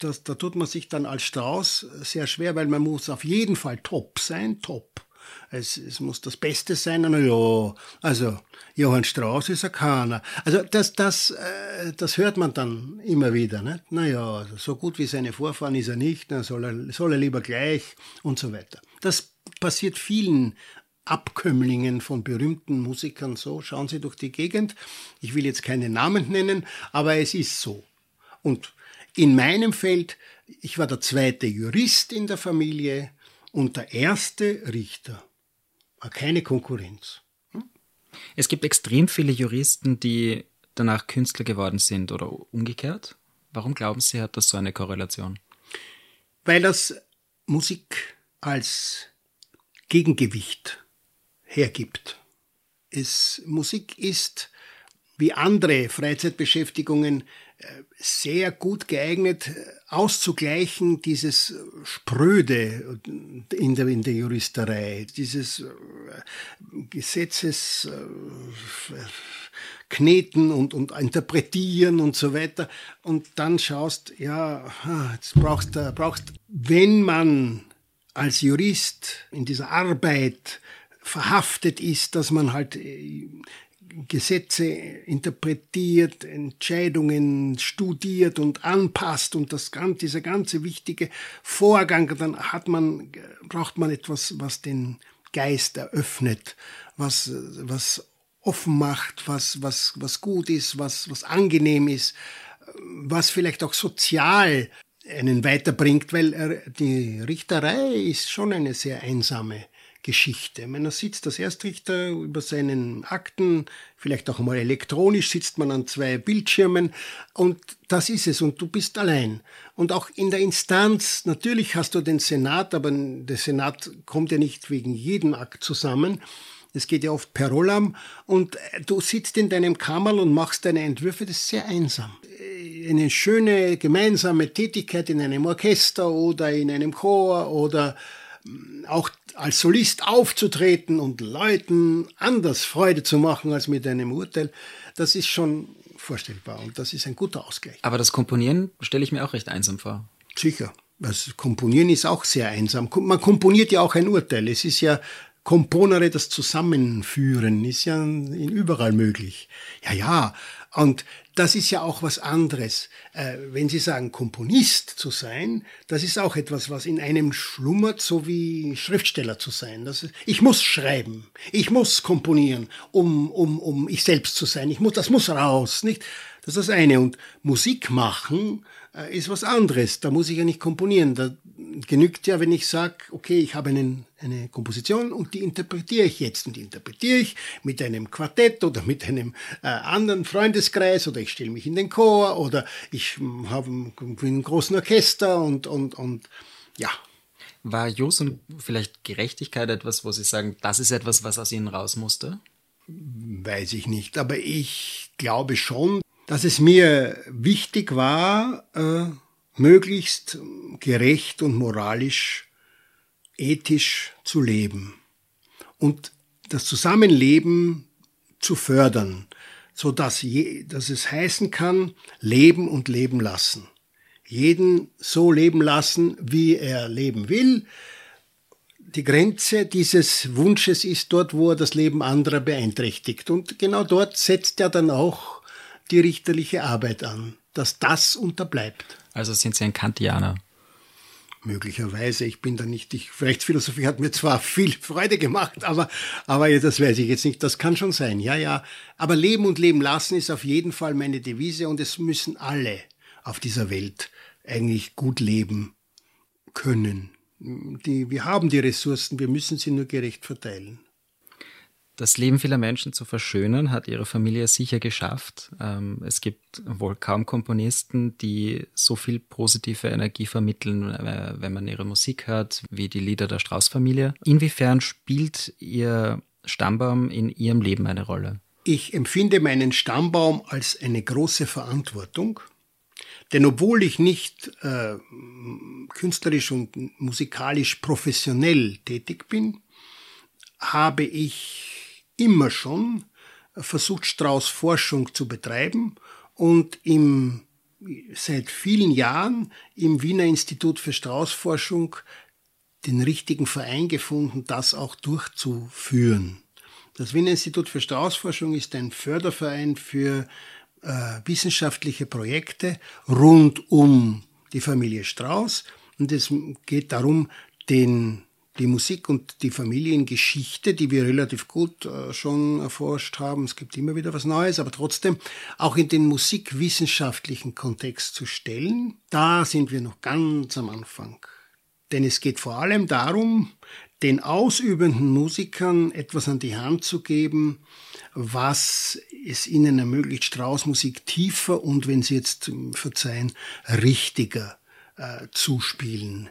das, da tut man sich dann als Strauß sehr schwer, weil man muss auf jeden Fall top sein, top. es, es muss das Beste sein. Na ja, also Johann Strauss ist ein Kahner. Also das, das, äh, das hört man dann immer wieder. Nicht? Na ja, so gut wie seine Vorfahren ist er nicht, dann soll er, soll er lieber gleich und so weiter. Das passiert vielen Abkömmlingen von berühmten Musikern so. Schauen Sie durch die Gegend. Ich will jetzt keine Namen nennen, aber es ist so. Und in meinem Feld, ich war der zweite Jurist in der Familie und der erste Richter. War keine Konkurrenz. Hm? Es gibt extrem viele Juristen, die danach Künstler geworden sind oder umgekehrt. Warum glauben Sie, hat das so eine Korrelation? Weil das Musik als Gegengewicht hergibt. Es, Musik ist wie andere Freizeitbeschäftigungen äh, sehr gut geeignet, äh, auszugleichen dieses Spröde in der, in der Juristerei, dieses äh, Gesetzes kneten und, und interpretieren und so weiter. Und dann schaust, ja, jetzt brauchst du, brauchst, wenn man als Jurist in dieser Arbeit verhaftet ist, dass man halt äh, Gesetze interpretiert, Entscheidungen studiert und anpasst und das ganze, dieser ganze wichtige Vorgang, dann hat man, braucht man etwas, was den Geist eröffnet, was, was offen macht, was, was, was gut ist, was, was angenehm ist, was vielleicht auch sozial einen weiterbringt, weil die Richterei ist schon eine sehr einsame Geschichte. Man sitzt als Erstrichter über seinen Akten, vielleicht auch mal elektronisch, sitzt man an zwei Bildschirmen und das ist es und du bist allein. Und auch in der Instanz, natürlich hast du den Senat, aber der Senat kommt ja nicht wegen jedem Akt zusammen. Es geht ja oft per Rollam und du sitzt in deinem Kammerl und machst deine Entwürfe, das ist sehr einsam. Eine schöne gemeinsame Tätigkeit in einem Orchester oder in einem Chor oder auch als Solist aufzutreten und Leuten anders Freude zu machen als mit einem Urteil, das ist schon vorstellbar und das ist ein guter Ausgleich. Aber das Komponieren stelle ich mir auch recht einsam vor. Sicher. Das Komponieren ist auch sehr einsam. Man komponiert ja auch ein Urteil. Es ist ja Komponere, das Zusammenführen ist ja überall möglich. Ja, ja. Und das ist ja auch was anderes. Äh, wenn Sie sagen, Komponist zu sein, das ist auch etwas, was in einem schlummert, so wie Schriftsteller zu sein. Das ist, ich muss schreiben, ich muss komponieren, um, um, um ich selbst zu sein. Ich muss, das muss raus, nicht? Das ist das eine. Und Musik machen ist was anderes. Da muss ich ja nicht komponieren. Da genügt ja, wenn ich sage, okay, ich habe einen, eine Komposition und die interpretiere ich jetzt. Und die interpretiere ich mit einem Quartett oder mit einem äh, anderen Freundeskreis oder ich stelle mich in den Chor oder ich hm, habe einen großen Orchester und, und, und ja. War Jus und vielleicht Gerechtigkeit etwas, wo Sie sagen, das ist etwas, was aus Ihnen raus musste? Weiß ich nicht, aber ich glaube schon, dass es mir wichtig war, äh, möglichst gerecht und moralisch, ethisch zu leben und das Zusammenleben zu fördern, so dass, je, dass es heißen kann, leben und leben lassen. Jeden so leben lassen, wie er leben will. Die Grenze dieses Wunsches ist dort, wo er das Leben anderer beeinträchtigt. Und genau dort setzt er dann auch die richterliche Arbeit an, dass das unterbleibt. Also sind Sie ein Kantianer? Möglicherweise, ich bin da nicht, ich, Rechtsphilosophie hat mir zwar viel Freude gemacht, aber, aber das weiß ich jetzt nicht, das kann schon sein, ja, ja. Aber Leben und Leben lassen ist auf jeden Fall meine Devise und es müssen alle auf dieser Welt eigentlich gut leben können. Die, wir haben die Ressourcen, wir müssen sie nur gerecht verteilen. Das Leben vieler Menschen zu verschönern, hat ihre Familie sicher geschafft. Ähm, es gibt wohl kaum Komponisten, die so viel positive Energie vermitteln, äh, wenn man ihre Musik hört, wie die Lieder der Strauß-Familie. Inwiefern spielt Ihr Stammbaum in Ihrem Leben eine Rolle? Ich empfinde meinen Stammbaum als eine große Verantwortung. Denn obwohl ich nicht äh, künstlerisch und musikalisch professionell tätig bin, habe ich immer schon versucht, Strauß Forschung zu betreiben und im, seit vielen Jahren im Wiener Institut für Straußforschung den richtigen Verein gefunden, das auch durchzuführen. Das Wiener Institut für Straußforschung ist ein Förderverein für äh, wissenschaftliche Projekte rund um die Familie Strauß. Und es geht darum, den, die Musik und die Familiengeschichte, die wir relativ gut äh, schon erforscht haben, es gibt immer wieder was Neues, aber trotzdem auch in den musikwissenschaftlichen Kontext zu stellen. Da sind wir noch ganz am Anfang. Denn es geht vor allem darum, den ausübenden Musikern etwas an die Hand zu geben, was es ihnen ermöglicht, Straußmusik tiefer und, wenn Sie jetzt verzeihen, richtiger äh, zu spielen.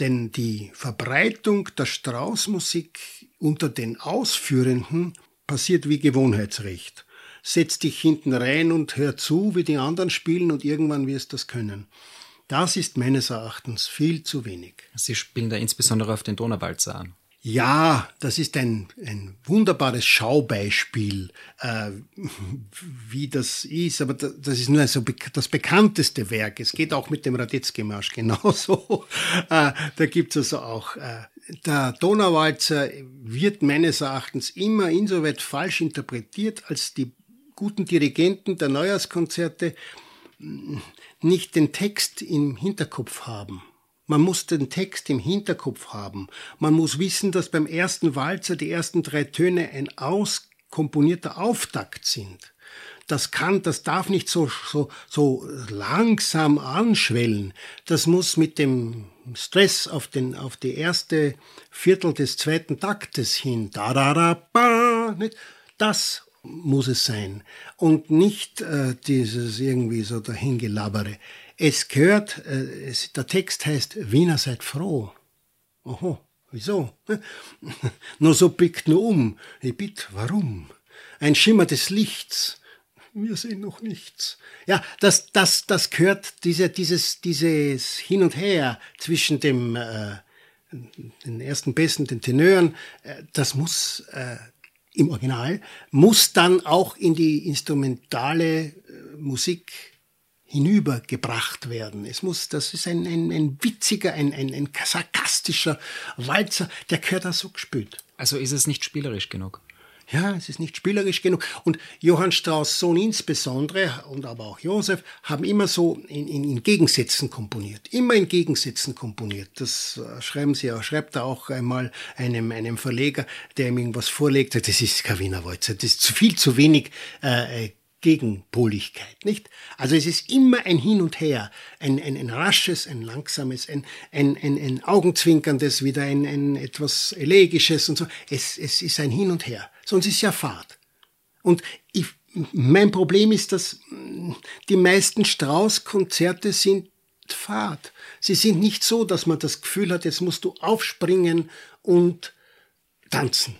Denn die Verbreitung der Straußmusik unter den Ausführenden passiert wie Gewohnheitsrecht. Setz dich hinten rein und hör zu, wie die anderen spielen und irgendwann wirst du das können. Das ist meines Erachtens viel zu wenig. Sie spielen da insbesondere auf den Donauwalzer an. Ja, das ist ein, ein wunderbares Schaubeispiel, äh, wie das ist. Aber das ist nur so das bekannteste Werk. Es geht auch mit dem Radetzky-Marsch genauso. Äh, da gibt's also auch. Äh, der Donauwalzer wird meines Erachtens immer insoweit falsch interpretiert, als die guten Dirigenten der Neujahrskonzerte nicht den Text im Hinterkopf haben. Man muss den Text im Hinterkopf haben. Man muss wissen, dass beim ersten Walzer die ersten drei Töne ein auskomponierter Auftakt sind. Das kann, das darf nicht so, so, so langsam anschwellen. Das muss mit dem Stress auf den, auf die erste Viertel des zweiten Taktes hin. Da, da, da, ba, nicht? Das muss es sein und nicht äh, dieses irgendwie so dahingelabere. Es gehört, äh, es, der Text heißt Wiener seid froh. Oho, wieso? nur so blickt nur um. Ich bitte, warum? Ein Schimmer des Lichts. Wir sehen noch nichts. Ja, das, das, das gehört diese, dieses, dieses Hin und Her zwischen dem äh, den ersten Besten, den Tenören. Äh, das muss äh, im Original, muss dann auch in die instrumentale äh, Musik hinübergebracht werden. Es muss, das ist ein, ein, ein witziger, ein, ein, ein sarkastischer Walzer, der gehört da so gespielt. Also ist es nicht spielerisch genug? Ja, es ist nicht spielerisch genug. Und Johann Strauss Sohn insbesondere und aber auch Josef haben immer so in, in, in Gegensätzen komponiert. Immer in Gegensätzen komponiert. Das äh, schreiben sie auch, schreibt er auch einmal einem, einem Verleger, der ihm irgendwas vorlegt, das ist kein Wiener Walzer, das ist viel zu wenig äh, äh Gegenpoligkeit, nicht? Also es ist immer ein Hin und Her, ein, ein, ein rasches, ein langsames, ein, ein, ein, ein augenzwinkerndes, wieder ein, ein etwas elegisches und so. Es, es ist ein Hin und Her sonst ist ja Fahrt. Und ich, mein Problem ist, dass mm, die meisten Strauß-Konzerte sind Fahrt. Sie sind nicht so, dass man das Gefühl hat, jetzt musst du aufspringen und tanzen.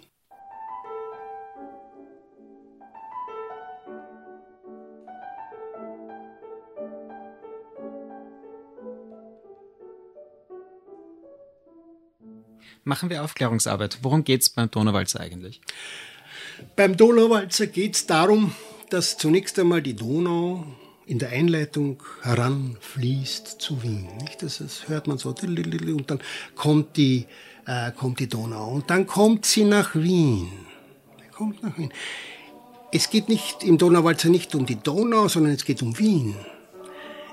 Machen wir Aufklärungsarbeit. Worum geht es beim Donauwalzer eigentlich? Beim Donauwalzer geht es darum, dass zunächst einmal die Donau in der Einleitung heranfließt zu Wien. Nicht? Das, das hört man so und dann kommt die, äh, kommt die Donau und dann kommt sie nach Wien. Kommt nach Wien. Es geht nicht im Donauwalzer nicht um die Donau, sondern es geht um Wien.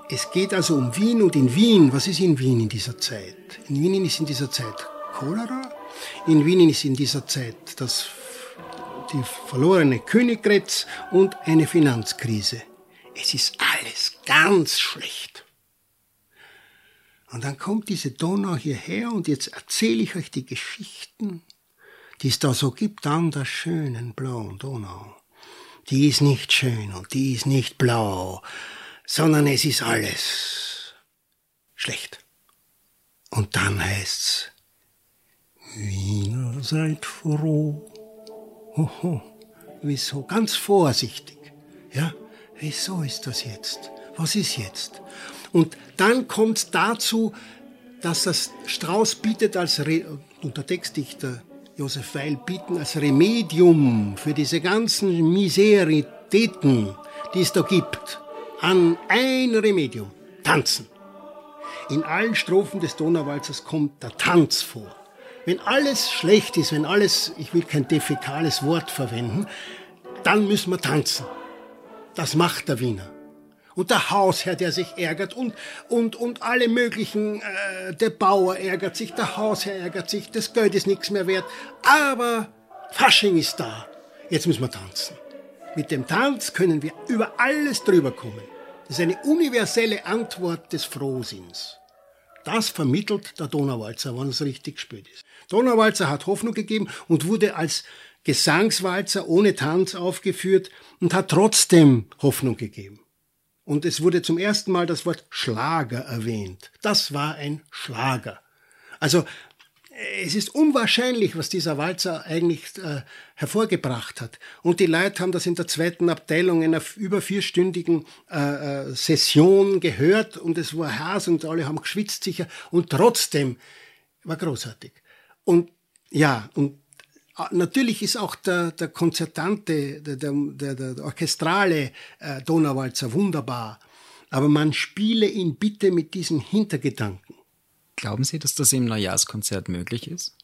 Es geht also um Wien und in Wien, was ist in Wien in dieser Zeit? In Wien ist in dieser Zeit Cholera. In Wien ist in dieser Zeit das die verlorene Königgrätz und eine Finanzkrise. Es ist alles ganz schlecht. Und dann kommt diese Donau hierher und jetzt erzähle ich euch die Geschichten, die es da so gibt an der schönen blauen Donau. Die ist nicht schön und die ist nicht blau, sondern es ist alles schlecht. Und dann heißt's, Wiener seid froh, Hoho, wieso? Ganz vorsichtig. Ja, wieso ist das jetzt? Was ist jetzt? Und dann kommt dazu, dass das Strauß bietet als, Re und der Textdichter Josef Weil bieten als Remedium für diese ganzen Miseritäten, die es da gibt, an ein Remedium. Tanzen. in allen Strophen des Donauwalzers kommt der Tanz vor. Wenn alles schlecht ist, wenn alles, ich will kein defekales Wort verwenden, dann müssen wir tanzen. Das macht der Wiener. Und der Hausherr, der sich ärgert und, und, und alle möglichen, äh, der Bauer ärgert sich, der Hausherr ärgert sich, das Geld ist nichts mehr wert. Aber Fasching ist da. Jetzt müssen wir tanzen. Mit dem Tanz können wir über alles drüber kommen. Das ist eine universelle Antwort des Frohsinns. Das vermittelt der Donauwalzer, wenn es richtig spät ist. Donauwalzer hat Hoffnung gegeben und wurde als Gesangswalzer ohne Tanz aufgeführt und hat trotzdem Hoffnung gegeben. Und es wurde zum ersten Mal das Wort Schlager erwähnt. Das war ein Schlager. Also es ist unwahrscheinlich, was dieser Walzer eigentlich äh, hervorgebracht hat. Und die Leute haben das in der zweiten Abteilung in einer über vierstündigen äh, äh, Session gehört und es war Has und alle haben geschwitzt sicher und trotzdem war großartig. Und ja, und äh, natürlich ist auch der, der konzertante, der, der, der orchestrale äh, Donauwalzer wunderbar. Aber man spiele ihn bitte mit diesem Hintergedanken. Glauben Sie, dass das im Neujahrskonzert möglich ist?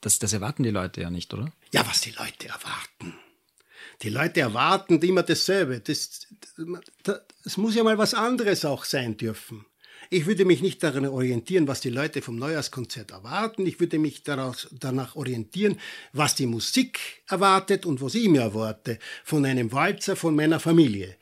Das, das erwarten die Leute ja nicht, oder? Ja, was die Leute erwarten. Die Leute erwarten immer dasselbe. Das, das, das muss ja mal was anderes auch sein dürfen. Ich würde mich nicht daran orientieren, was die Leute vom Neujahrskonzert erwarten. Ich würde mich daraus, danach orientieren, was die Musik erwartet und was ich mir erwarte von einem Walzer von meiner Familie.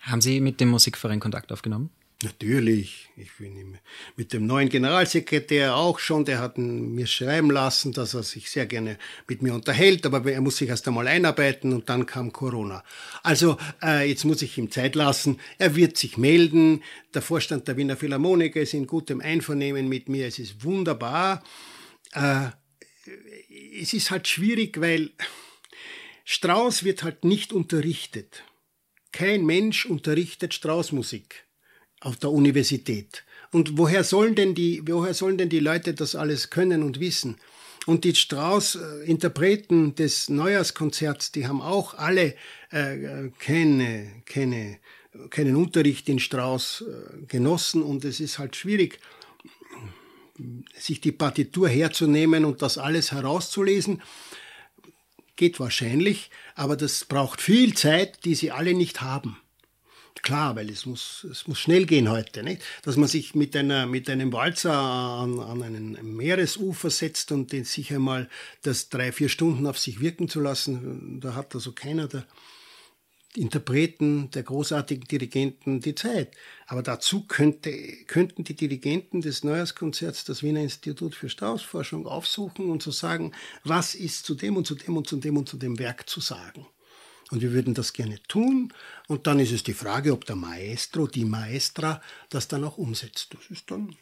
Haben Sie mit dem Musikverein Kontakt aufgenommen? Natürlich. Ich bin mit dem neuen Generalsekretär auch schon. Der hat mir schreiben lassen, dass er sich sehr gerne mit mir unterhält, aber er muss sich erst einmal einarbeiten und dann kam Corona. Also äh, jetzt muss ich ihm Zeit lassen. Er wird sich melden. Der Vorstand der Wiener Philharmoniker ist in gutem Einvernehmen mit mir. Es ist wunderbar. Äh, es ist halt schwierig, weil Strauß wird halt nicht unterrichtet. Kein Mensch unterrichtet Straußmusik auf der Universität. Und woher sollen denn die, woher sollen denn die Leute das alles können und wissen? Und die Strauß-Interpreten des Neujahrskonzerts, die haben auch alle äh, keine, keine, keinen Unterricht in Strauß äh, genossen und es ist halt schwierig, sich die Partitur herzunehmen und das alles herauszulesen. Geht wahrscheinlich, aber das braucht viel Zeit, die sie alle nicht haben klar, weil es muss, es muss schnell gehen heute, nicht? Dass man sich mit einer, mit einem Walzer an, an einen Meeresufer setzt und den sich einmal das drei, vier Stunden auf sich wirken zu lassen, da hat also keiner der Interpreten, der großartigen Dirigenten die Zeit. Aber dazu könnte, könnten die Dirigenten des Neujahrskonzerts das Wiener Institut für Straußforschung aufsuchen und zu so sagen, was ist zu dem und zu dem und zu dem und zu dem Werk zu sagen. Und wir würden das gerne tun. Und dann ist es die Frage, ob der Maestro, die Maestra das dann auch umsetzt. Das ist dann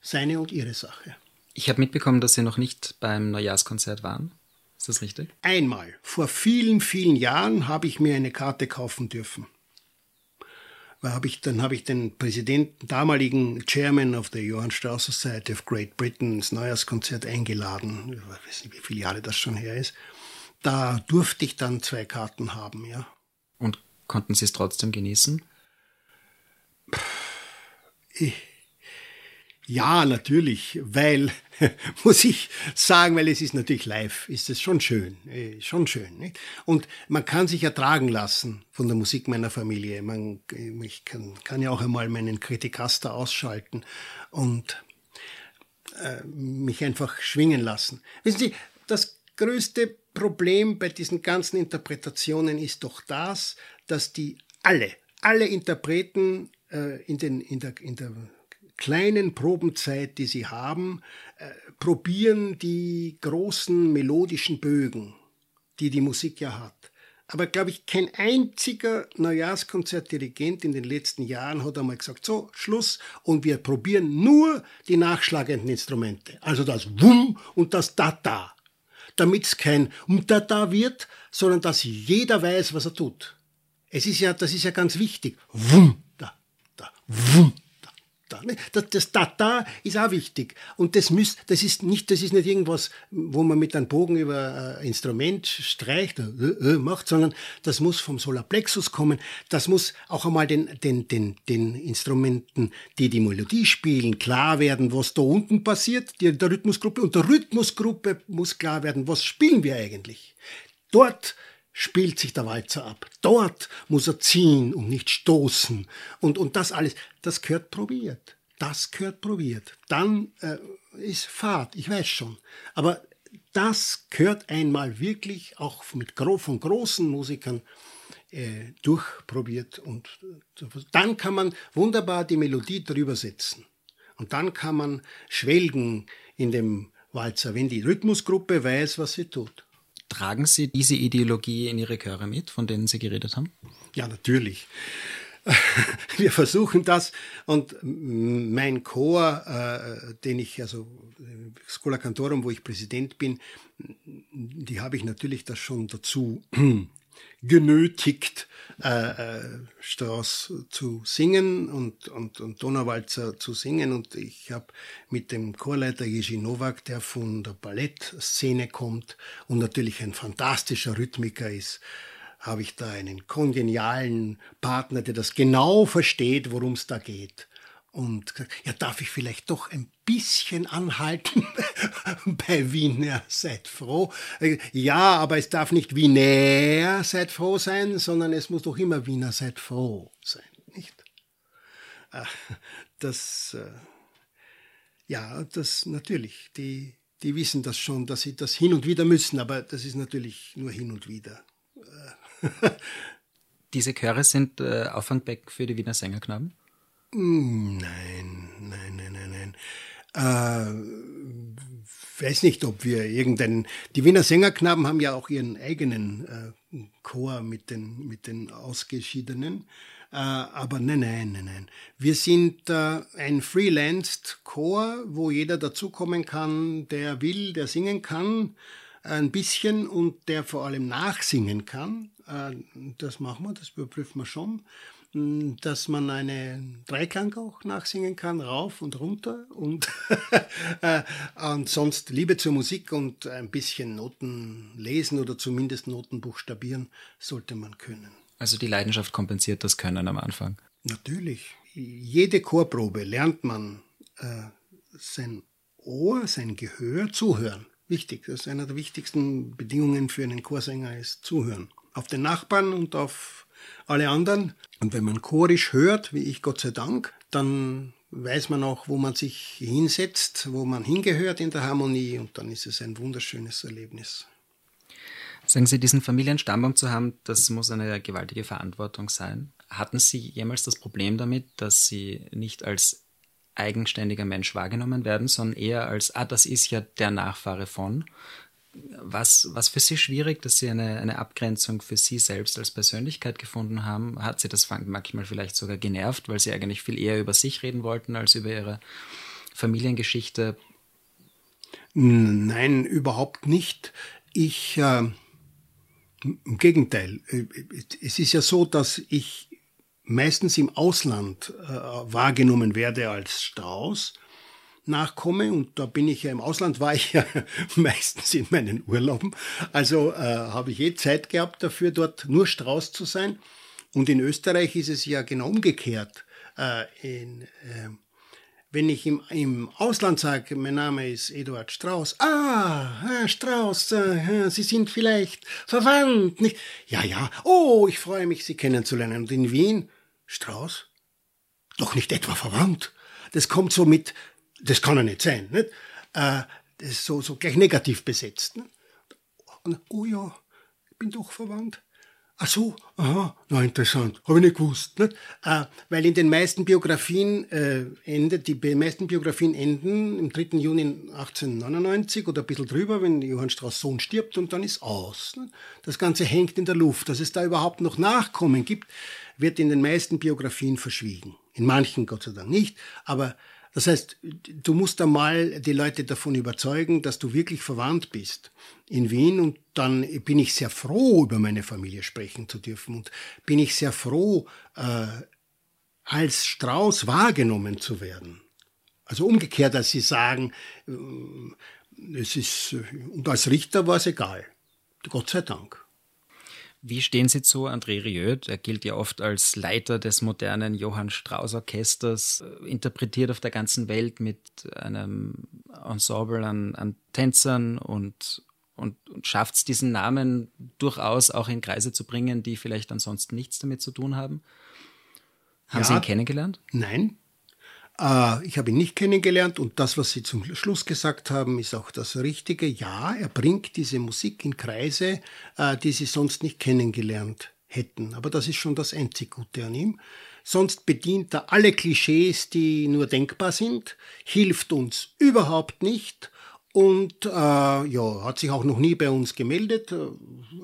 seine und ihre Sache. Ich habe mitbekommen, dass Sie noch nicht beim Neujahrskonzert waren. Ist das richtig? Einmal. Vor vielen, vielen Jahren habe ich mir eine Karte kaufen dürfen. Hab ich, dann habe ich den Präsidenten, damaligen Chairman of the Johann Strauss Society of Great Britain ins Neujahrskonzert eingeladen. Ich weiß nicht, wie viele Jahre das schon her ist da durfte ich dann zwei Karten haben, ja. Und konnten Sie es trotzdem genießen? Ich, ja, natürlich, weil, muss ich sagen, weil es ist natürlich live, ist es schon schön, äh, schon schön. Nicht? Und man kann sich ertragen lassen von der Musik meiner Familie. Man, ich kann, kann ja auch einmal meinen Kritikaster ausschalten und äh, mich einfach schwingen lassen. Wissen Sie, das größte Problem bei diesen ganzen Interpretationen ist doch das, dass die alle, alle Interpreten äh, in, den, in, der, in der kleinen Probenzeit, die sie haben, äh, probieren die großen melodischen Bögen, die die Musik ja hat. Aber glaube ich, kein einziger Neujahrskonzertdirigent in den letzten Jahren hat einmal gesagt, so, Schluss, und wir probieren nur die nachschlagenden Instrumente. Also das Wum und das Da-Da damit es kein Umtata wird, sondern dass jeder weiß, was er tut. Es ist ja, das ist ja ganz wichtig. Wum, da, da, wum? Das, das da, da ist auch wichtig. Und das müsst, das ist nicht, das ist nicht irgendwas, wo man mit einem Bogen über ein Instrument streicht, äh, äh, macht, sondern das muss vom Solarplexus kommen. Das muss auch einmal den, den, den, den Instrumenten, die die Melodie spielen, klar werden, was da unten passiert, die, der Rhythmusgruppe. Und der Rhythmusgruppe muss klar werden, was spielen wir eigentlich. Dort spielt sich der Walzer ab. Dort muss er ziehen und nicht stoßen. Und, und das alles, das gehört probiert. Das gehört probiert. Dann äh, ist Fahrt, ich weiß schon. Aber das gehört einmal wirklich auch mit, von großen Musikern äh, durchprobiert. Und dann kann man wunderbar die Melodie drüber setzen. Und dann kann man schwelgen in dem Walzer, wenn die Rhythmusgruppe weiß, was sie tut. Tragen Sie diese Ideologie in Ihre Chöre mit, von denen Sie geredet haben? Ja, natürlich. Wir versuchen das und mein Chor, äh, den ich, also Schola Cantorum, wo ich Präsident bin, die habe ich natürlich das schon dazu genötigt, äh, äh, Strauss zu singen und, und, und Donauwalzer zu singen. Und ich habe mit dem Chorleiter Jerzy Nowak, der von der Ballettszene kommt und natürlich ein fantastischer Rhythmiker ist, habe ich da einen kongenialen Partner, der das genau versteht, worum es da geht und gesagt, ja, darf ich vielleicht doch ein bisschen anhalten bei Wiener, seid froh. Ja, aber es darf nicht Wiener, seid froh sein, sondern es muss doch immer Wiener, seid froh sein, nicht? Das, äh, ja, das natürlich, die, die wissen das schon, dass sie das hin und wieder müssen, aber das ist natürlich nur hin und wieder. Diese Chöre sind äh, Auffangbeck für die Wiener Sängerknaben? Nein, nein, nein, nein, nein. Äh, weiß nicht, ob wir irgendeinen. Die Wiener Sängerknaben haben ja auch ihren eigenen äh, Chor mit den, mit den Ausgeschiedenen. Äh, aber nein, nein, nein, nein. Wir sind äh, ein Freelanced Chor, wo jeder dazukommen kann, der will, der singen kann ein bisschen und der vor allem nachsingen kann. Äh, das machen wir, das überprüfen wir schon dass man einen Dreiklang auch nachsingen kann, rauf und runter und, äh, und sonst Liebe zur Musik und ein bisschen Noten lesen oder zumindest Noten buchstabieren sollte man können. Also die Leidenschaft kompensiert das Können am Anfang. Natürlich. Jede Chorprobe lernt man äh, sein Ohr, sein Gehör zuhören. Wichtig, das ist einer der wichtigsten Bedingungen für einen Chorsänger ist zuhören. Auf den Nachbarn und auf alle anderen. Und wenn man chorisch hört, wie ich Gott sei Dank, dann weiß man auch, wo man sich hinsetzt, wo man hingehört in der Harmonie und dann ist es ein wunderschönes Erlebnis. Sagen Sie, diesen Familienstammbaum zu haben, das muss eine gewaltige Verantwortung sein. Hatten Sie jemals das Problem damit, dass Sie nicht als eigenständiger Mensch wahrgenommen werden, sondern eher als, ah, das ist ja der Nachfahre von? Was, was für Sie schwierig, dass Sie eine, eine Abgrenzung für Sie selbst als Persönlichkeit gefunden haben? Hat Sie das manchmal vielleicht sogar genervt, weil Sie eigentlich viel eher über sich reden wollten als über Ihre Familiengeschichte? Nein, überhaupt nicht. Ich, äh, im Gegenteil, es ist ja so, dass ich meistens im Ausland äh, wahrgenommen werde als Strauß nachkomme. Und da bin ich ja im Ausland, war ich ja meistens in meinen Urlauben. Also äh, habe ich eh Zeit gehabt dafür, dort nur Strauß zu sein. Und in Österreich ist es ja genau umgekehrt. Äh, in, äh, wenn ich im, im Ausland sage, mein Name ist Eduard Strauß, ah, Herr Strauß, äh, Sie sind vielleicht verwandt, nicht? Ja, ja, oh, ich freue mich, Sie kennenzulernen. Und in Wien, Strauß? Doch nicht etwa verwandt. Das kommt so mit, das kann ja nicht sein. Nicht? Äh, das ist so, so gleich negativ besetzt. Nicht? Und, oh ja, ich bin doch verwandt. Ach so, aha, na interessant, habe ich nicht gewusst. Nicht? Äh, weil in den meisten Biografien äh, endet, die meisten Biografien enden im 3. Juni 1899 oder ein bisschen drüber, wenn Johann Strauss Sohn stirbt und dann ist aus. Nicht? Das Ganze hängt in der Luft. Dass es da überhaupt noch Nachkommen gibt, wird in den meisten Biografien verschwiegen. In manchen Gott sei Dank nicht, aber das heißt, du musst einmal die Leute davon überzeugen, dass du wirklich verwandt bist in Wien und dann bin ich sehr froh, über meine Familie sprechen zu dürfen und bin ich sehr froh, äh, als Strauß wahrgenommen zu werden. Also umgekehrt, dass Sie sagen, äh, es ist, und als Richter war es egal. Gott sei Dank. Wie stehen Sie zu André Rieu? Er gilt ja oft als Leiter des modernen Johann Strauss Orchesters, äh, interpretiert auf der ganzen Welt mit einem Ensemble an, an Tänzern und, und, und schafft es, diesen Namen durchaus auch in Kreise zu bringen, die vielleicht ansonsten nichts damit zu tun haben. Haben ja, Sie ihn kennengelernt? Nein, ich habe ihn nicht kennengelernt und das, was Sie zum Schluss gesagt haben, ist auch das Richtige. Ja, er bringt diese Musik in Kreise, äh, die Sie sonst nicht kennengelernt hätten. Aber das ist schon das einzig Gute an ihm. Sonst bedient er alle Klischees, die nur denkbar sind, hilft uns überhaupt nicht und äh, ja, hat sich auch noch nie bei uns gemeldet, äh,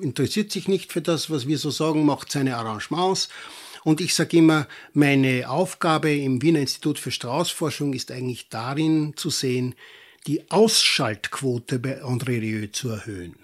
interessiert sich nicht für das, was wir so sagen, macht seine Arrangements und ich sage immer, meine Aufgabe im Wiener Institut für Straußforschung ist eigentlich darin zu sehen, die Ausschaltquote bei André Rieu zu erhöhen.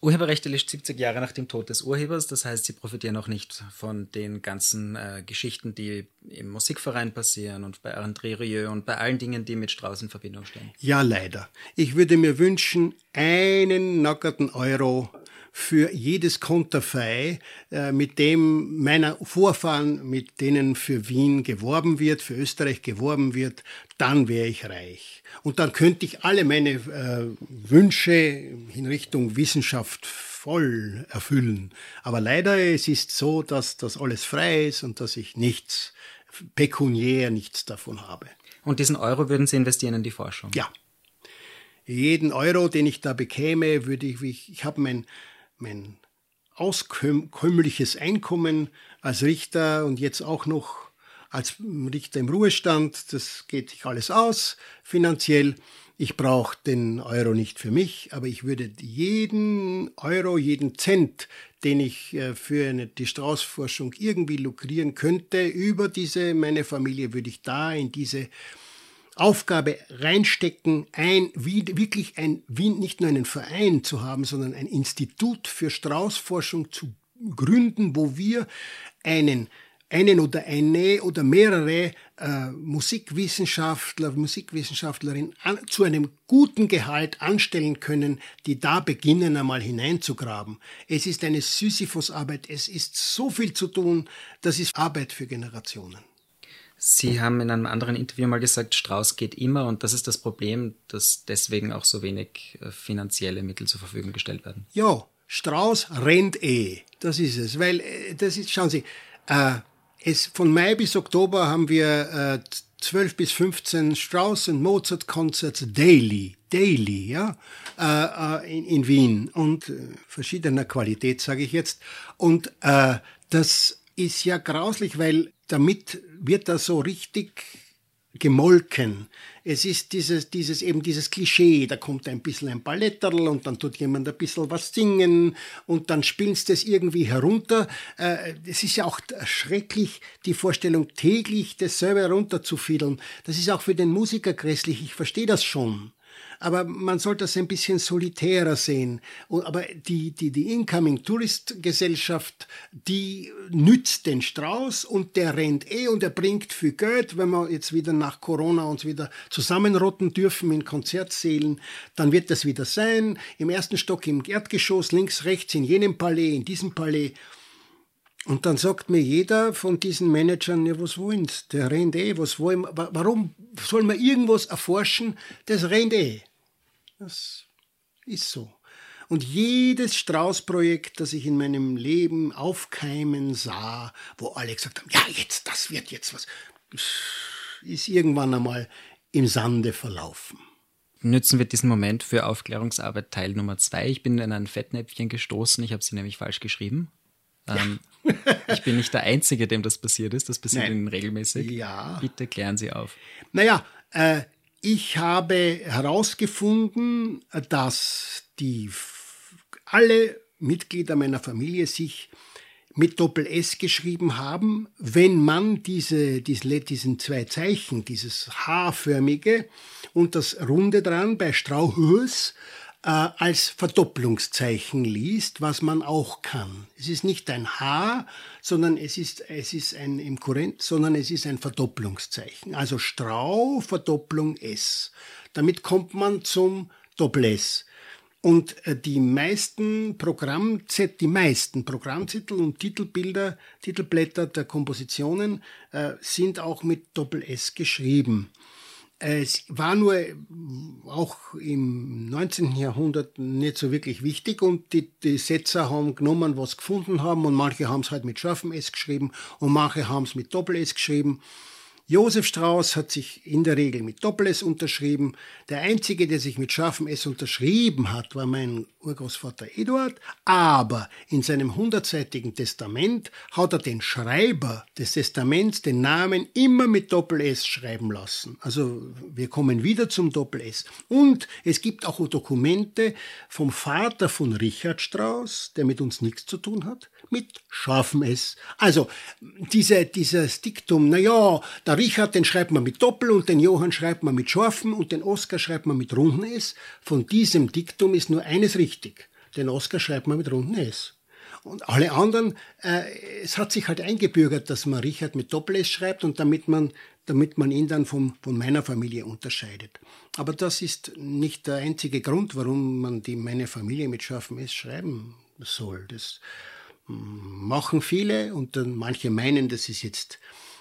Urheberrechte liegt 70 Jahre nach dem Tod des Urhebers, das heißt, Sie profitieren auch nicht von den ganzen äh, Geschichten, die im Musikverein passieren und bei André Rieu und bei allen Dingen, die mit Strauß in Verbindung stehen. Ja, leider. Ich würde mir wünschen, einen nackerten Euro für jedes Konterfei, äh, mit dem meiner Vorfahren, mit denen für Wien geworben wird, für Österreich geworben wird, dann wäre ich reich. Und dann könnte ich alle meine äh, Wünsche in Richtung Wissenschaft voll erfüllen. Aber leider es ist so, dass das alles frei ist und dass ich nichts, pekuniär nichts davon habe. Und diesen Euro würden Sie investieren in die Forschung? Ja. Jeden Euro, den ich da bekäme, würde ich, ich, ich habe mein mein auskömmliches Einkommen als Richter und jetzt auch noch als Richter im Ruhestand. Das geht sich alles aus finanziell. Ich brauche den Euro nicht für mich, aber ich würde jeden Euro, jeden Cent, den ich äh, für eine, die Straußforschung irgendwie lukrieren könnte, über diese meine Familie, würde ich da in diese Aufgabe reinstecken, ein, wie, wirklich ein, wie nicht nur einen Verein zu haben, sondern ein Institut für Straußforschung zu gründen, wo wir einen einen oder eine oder mehrere äh, Musikwissenschaftler, Musikwissenschaftlerinnen an, zu einem guten Gehalt anstellen können, die da beginnen einmal hineinzugraben. Es ist eine Sisyphusarbeit, es ist so viel zu tun, das ist Arbeit für Generationen. Sie haben in einem anderen Interview mal gesagt, Strauß geht immer und das ist das Problem, dass deswegen auch so wenig äh, finanzielle Mittel zur Verfügung gestellt werden. Ja, Strauß rennt eh. Das ist es. Weil, äh, das ist, schauen Sie, äh, es, von Mai bis Oktober haben wir äh, 12 bis 15 Strauss und Mozart Concerts daily, daily, ja, äh, äh, in, in Wien und äh, verschiedener Qualität, sage ich jetzt. Und äh, das ist ja grauslich, weil damit wird da so richtig gemolken. Es ist dieses, dieses, eben dieses Klischee, da kommt ein bisschen ein Balletterl und dann tut jemand ein bisschen was singen und dann spielst es irgendwie herunter. Äh, es ist ja auch schrecklich, die Vorstellung, täglich dasselbe herunterzufiedeln. Das ist auch für den Musiker grässlich, ich verstehe das schon aber man sollte das ein bisschen solitärer sehen. Aber die, die, die Incoming Tourist Gesellschaft, die nützt den Strauß und der rennt eh und er bringt viel Geld. Wenn wir jetzt wieder nach Corona uns wieder zusammenrotten dürfen in Konzertsälen, dann wird das wieder sein. Im ersten Stock im Erdgeschoss, links, rechts, in jenem Palais, in diesem Palais. Und dann sagt mir jeder von diesen Managern, ja, was wollen sie? Der rennt eh, was wollen Warum soll man irgendwas erforschen? Das rennt eh. Das ist so. Und jedes Strauß-Projekt, das ich in meinem Leben aufkeimen sah, wo alle gesagt haben, ja, jetzt, das wird jetzt was, ist irgendwann einmal im Sande verlaufen. Nützen wir diesen Moment für Aufklärungsarbeit Teil Nummer zwei. Ich bin in ein Fettnäpfchen gestoßen, ich habe sie nämlich falsch geschrieben. Ja. Ähm, ich bin nicht der Einzige, dem das passiert ist. Das passiert Nein. Ihnen regelmäßig. Ja. Bitte klären Sie auf. Naja, äh, ich habe herausgefunden, dass die alle Mitglieder meiner Familie sich mit Doppel S geschrieben haben, wenn man diese, diese, diesen zwei Zeichen, dieses H-förmige und das Runde dran bei Strauhus äh, als Verdopplungszeichen liest, was man auch kann. Es ist nicht ein H, sondern es ist, es ist ein im Kurrent, sondern es ist ein Verdopplungszeichen. Also Strau, Verdopplung S. Damit kommt man zum Doppel S. Und äh, die meisten Programmzettel, die meisten Programmzettel und Titelbilder, Titelblätter der Kompositionen äh, sind auch mit Doppel S geschrieben. Es war nur auch im 19. Jahrhundert nicht so wirklich wichtig und die, die Setzer haben genommen, was gefunden haben und manche haben es halt mit scharfem S geschrieben und manche haben es mit Doppel S geschrieben. Josef Strauß hat sich in der Regel mit Doppel-S unterschrieben. Der einzige, der sich mit scharfem S unterschrieben hat, war mein Urgroßvater Eduard. Aber in seinem hundertseitigen Testament hat er den Schreiber des Testaments den Namen immer mit Doppel-S schreiben lassen. Also wir kommen wieder zum Doppel-S. Und es gibt auch Dokumente vom Vater von Richard Strauß, der mit uns nichts zu tun hat, mit scharfem S. Also diese, dieses Diktum, na ja, der Richard, den schreibt man mit Doppel und den Johann schreibt man mit scharfem und den Oskar schreibt man mit runden S. Von diesem Diktum ist nur eines richtig. Den Oskar schreibt man mit runden S. Und alle anderen, äh, es hat sich halt eingebürgert, dass man Richard mit Doppel-S schreibt und damit man, damit man ihn dann vom, von meiner Familie unterscheidet. Aber das ist nicht der einzige Grund, warum man die meine Familie mit scharfem S schreiben soll. Das, machen viele und dann manche meinen, das ist jetzt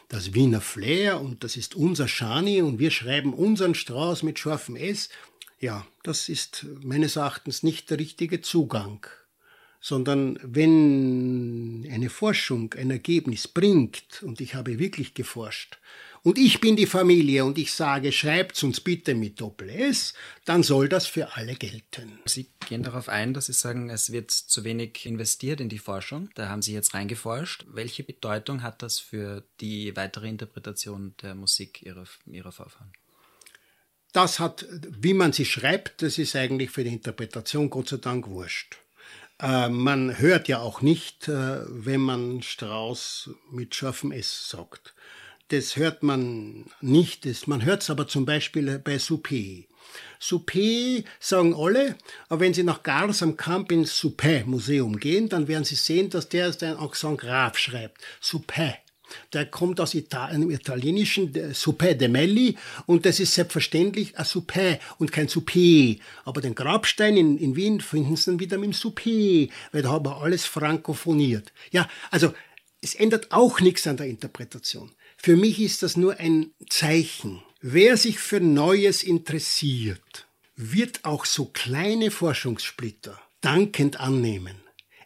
das Wiener Flair und das ist unser Schani und wir schreiben unseren Strauß mit scharfem S. Ja, das ist meines Erachtens nicht der richtige Zugang, sondern wenn eine Forschung ein Ergebnis bringt, und ich habe wirklich geforscht, und ich bin die Familie und ich sage, schreibt uns bitte mit Doppel-S, dann soll das für alle gelten. Sie gehen darauf ein, dass Sie sagen, es wird zu wenig investiert in die Forschung. Da haben Sie jetzt reingeforscht. Welche Bedeutung hat das für die weitere Interpretation der Musik Ihrer, Ihrer Vorfahren? Das hat, wie man sie schreibt, das ist eigentlich für die Interpretation Gott sei Dank wurscht. Äh, man hört ja auch nicht, äh, wenn man Strauß mit scharfem S sagt das hört man nicht. Das, man hört es aber zum Beispiel bei Soupé. Soupé sagen alle, aber wenn Sie nach Gars am Camp ins Soupé-Museum gehen, dann werden Sie sehen, dass der ein Accent Graf schreibt. Soupé. Der kommt aus Italien, italienischen Soupé de Melli und das ist selbstverständlich ein Soupé und kein Soupé. Aber den Grabstein in, in Wien finden Sie dann wieder mit dem Soupé, weil da haben wir alles frankophoniert. Ja, also es ändert auch nichts an der Interpretation. Für mich ist das nur ein Zeichen. Wer sich für Neues interessiert, wird auch so kleine Forschungssplitter dankend annehmen.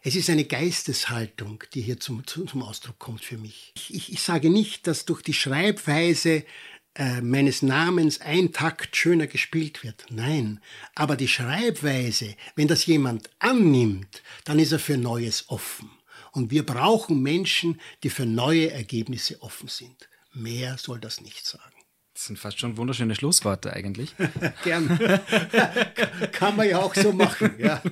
Es ist eine Geisteshaltung, die hier zum, zum Ausdruck kommt für mich. Ich, ich, ich sage nicht, dass durch die Schreibweise äh, meines Namens ein Takt schöner gespielt wird. Nein, aber die Schreibweise, wenn das jemand annimmt, dann ist er für Neues offen. Und wir brauchen Menschen, die für neue Ergebnisse offen sind. Mehr soll das nicht sagen. Das sind fast schon wunderschöne Schlussworte eigentlich. Gern. Kann man ja auch so machen, ja.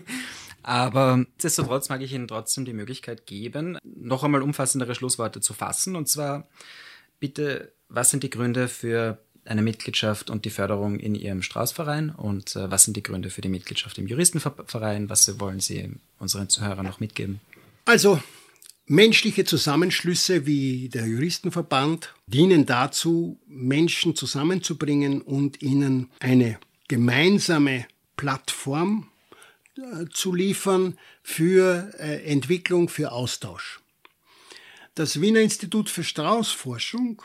Aber nichtsdestotrotz mag ich Ihnen trotzdem die Möglichkeit geben, noch einmal umfassendere Schlussworte zu fassen. Und zwar bitte, was sind die Gründe für eine Mitgliedschaft und die Förderung in Ihrem Straußverein und äh, was sind die Gründe für die Mitgliedschaft im Juristenverein? Was wollen Sie unseren Zuhörern noch mitgeben? Also, menschliche Zusammenschlüsse wie der Juristenverband dienen dazu, Menschen zusammenzubringen und ihnen eine gemeinsame Plattform äh, zu liefern für äh, Entwicklung, für Austausch. Das Wiener Institut für Straußforschung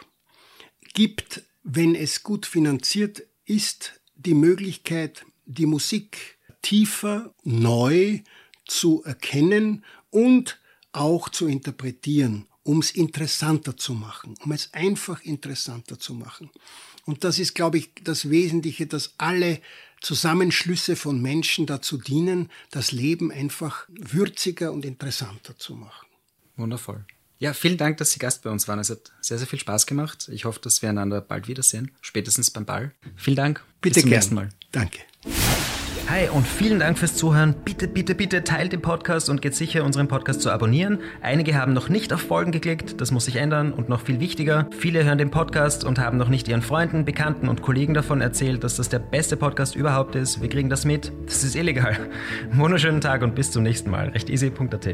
gibt, wenn es gut finanziert ist, die Möglichkeit, die Musik tiefer, neu zu erkennen und auch zu interpretieren, um es interessanter zu machen, um es einfach interessanter zu machen. Und das ist, glaube ich, das Wesentliche, dass alle Zusammenschlüsse von Menschen dazu dienen, das Leben einfach würziger und interessanter zu machen. Wundervoll. Ja, vielen Dank, dass Sie Gast bei uns waren. Es hat sehr, sehr viel Spaß gemacht. Ich hoffe, dass wir einander bald wiedersehen, spätestens beim Ball. Vielen Dank. Bitte Bis zum gern. nächsten Mal. Danke. Hi und vielen Dank fürs Zuhören. Bitte, bitte, bitte teilt den Podcast und geht sicher, unseren Podcast zu abonnieren. Einige haben noch nicht auf Folgen geklickt, das muss sich ändern und noch viel wichtiger, viele hören den Podcast und haben noch nicht ihren Freunden, Bekannten und Kollegen davon erzählt, dass das der beste Podcast überhaupt ist. Wir kriegen das mit. Das ist illegal. Wunderschönen Tag und bis zum nächsten Mal. Recht easy.at.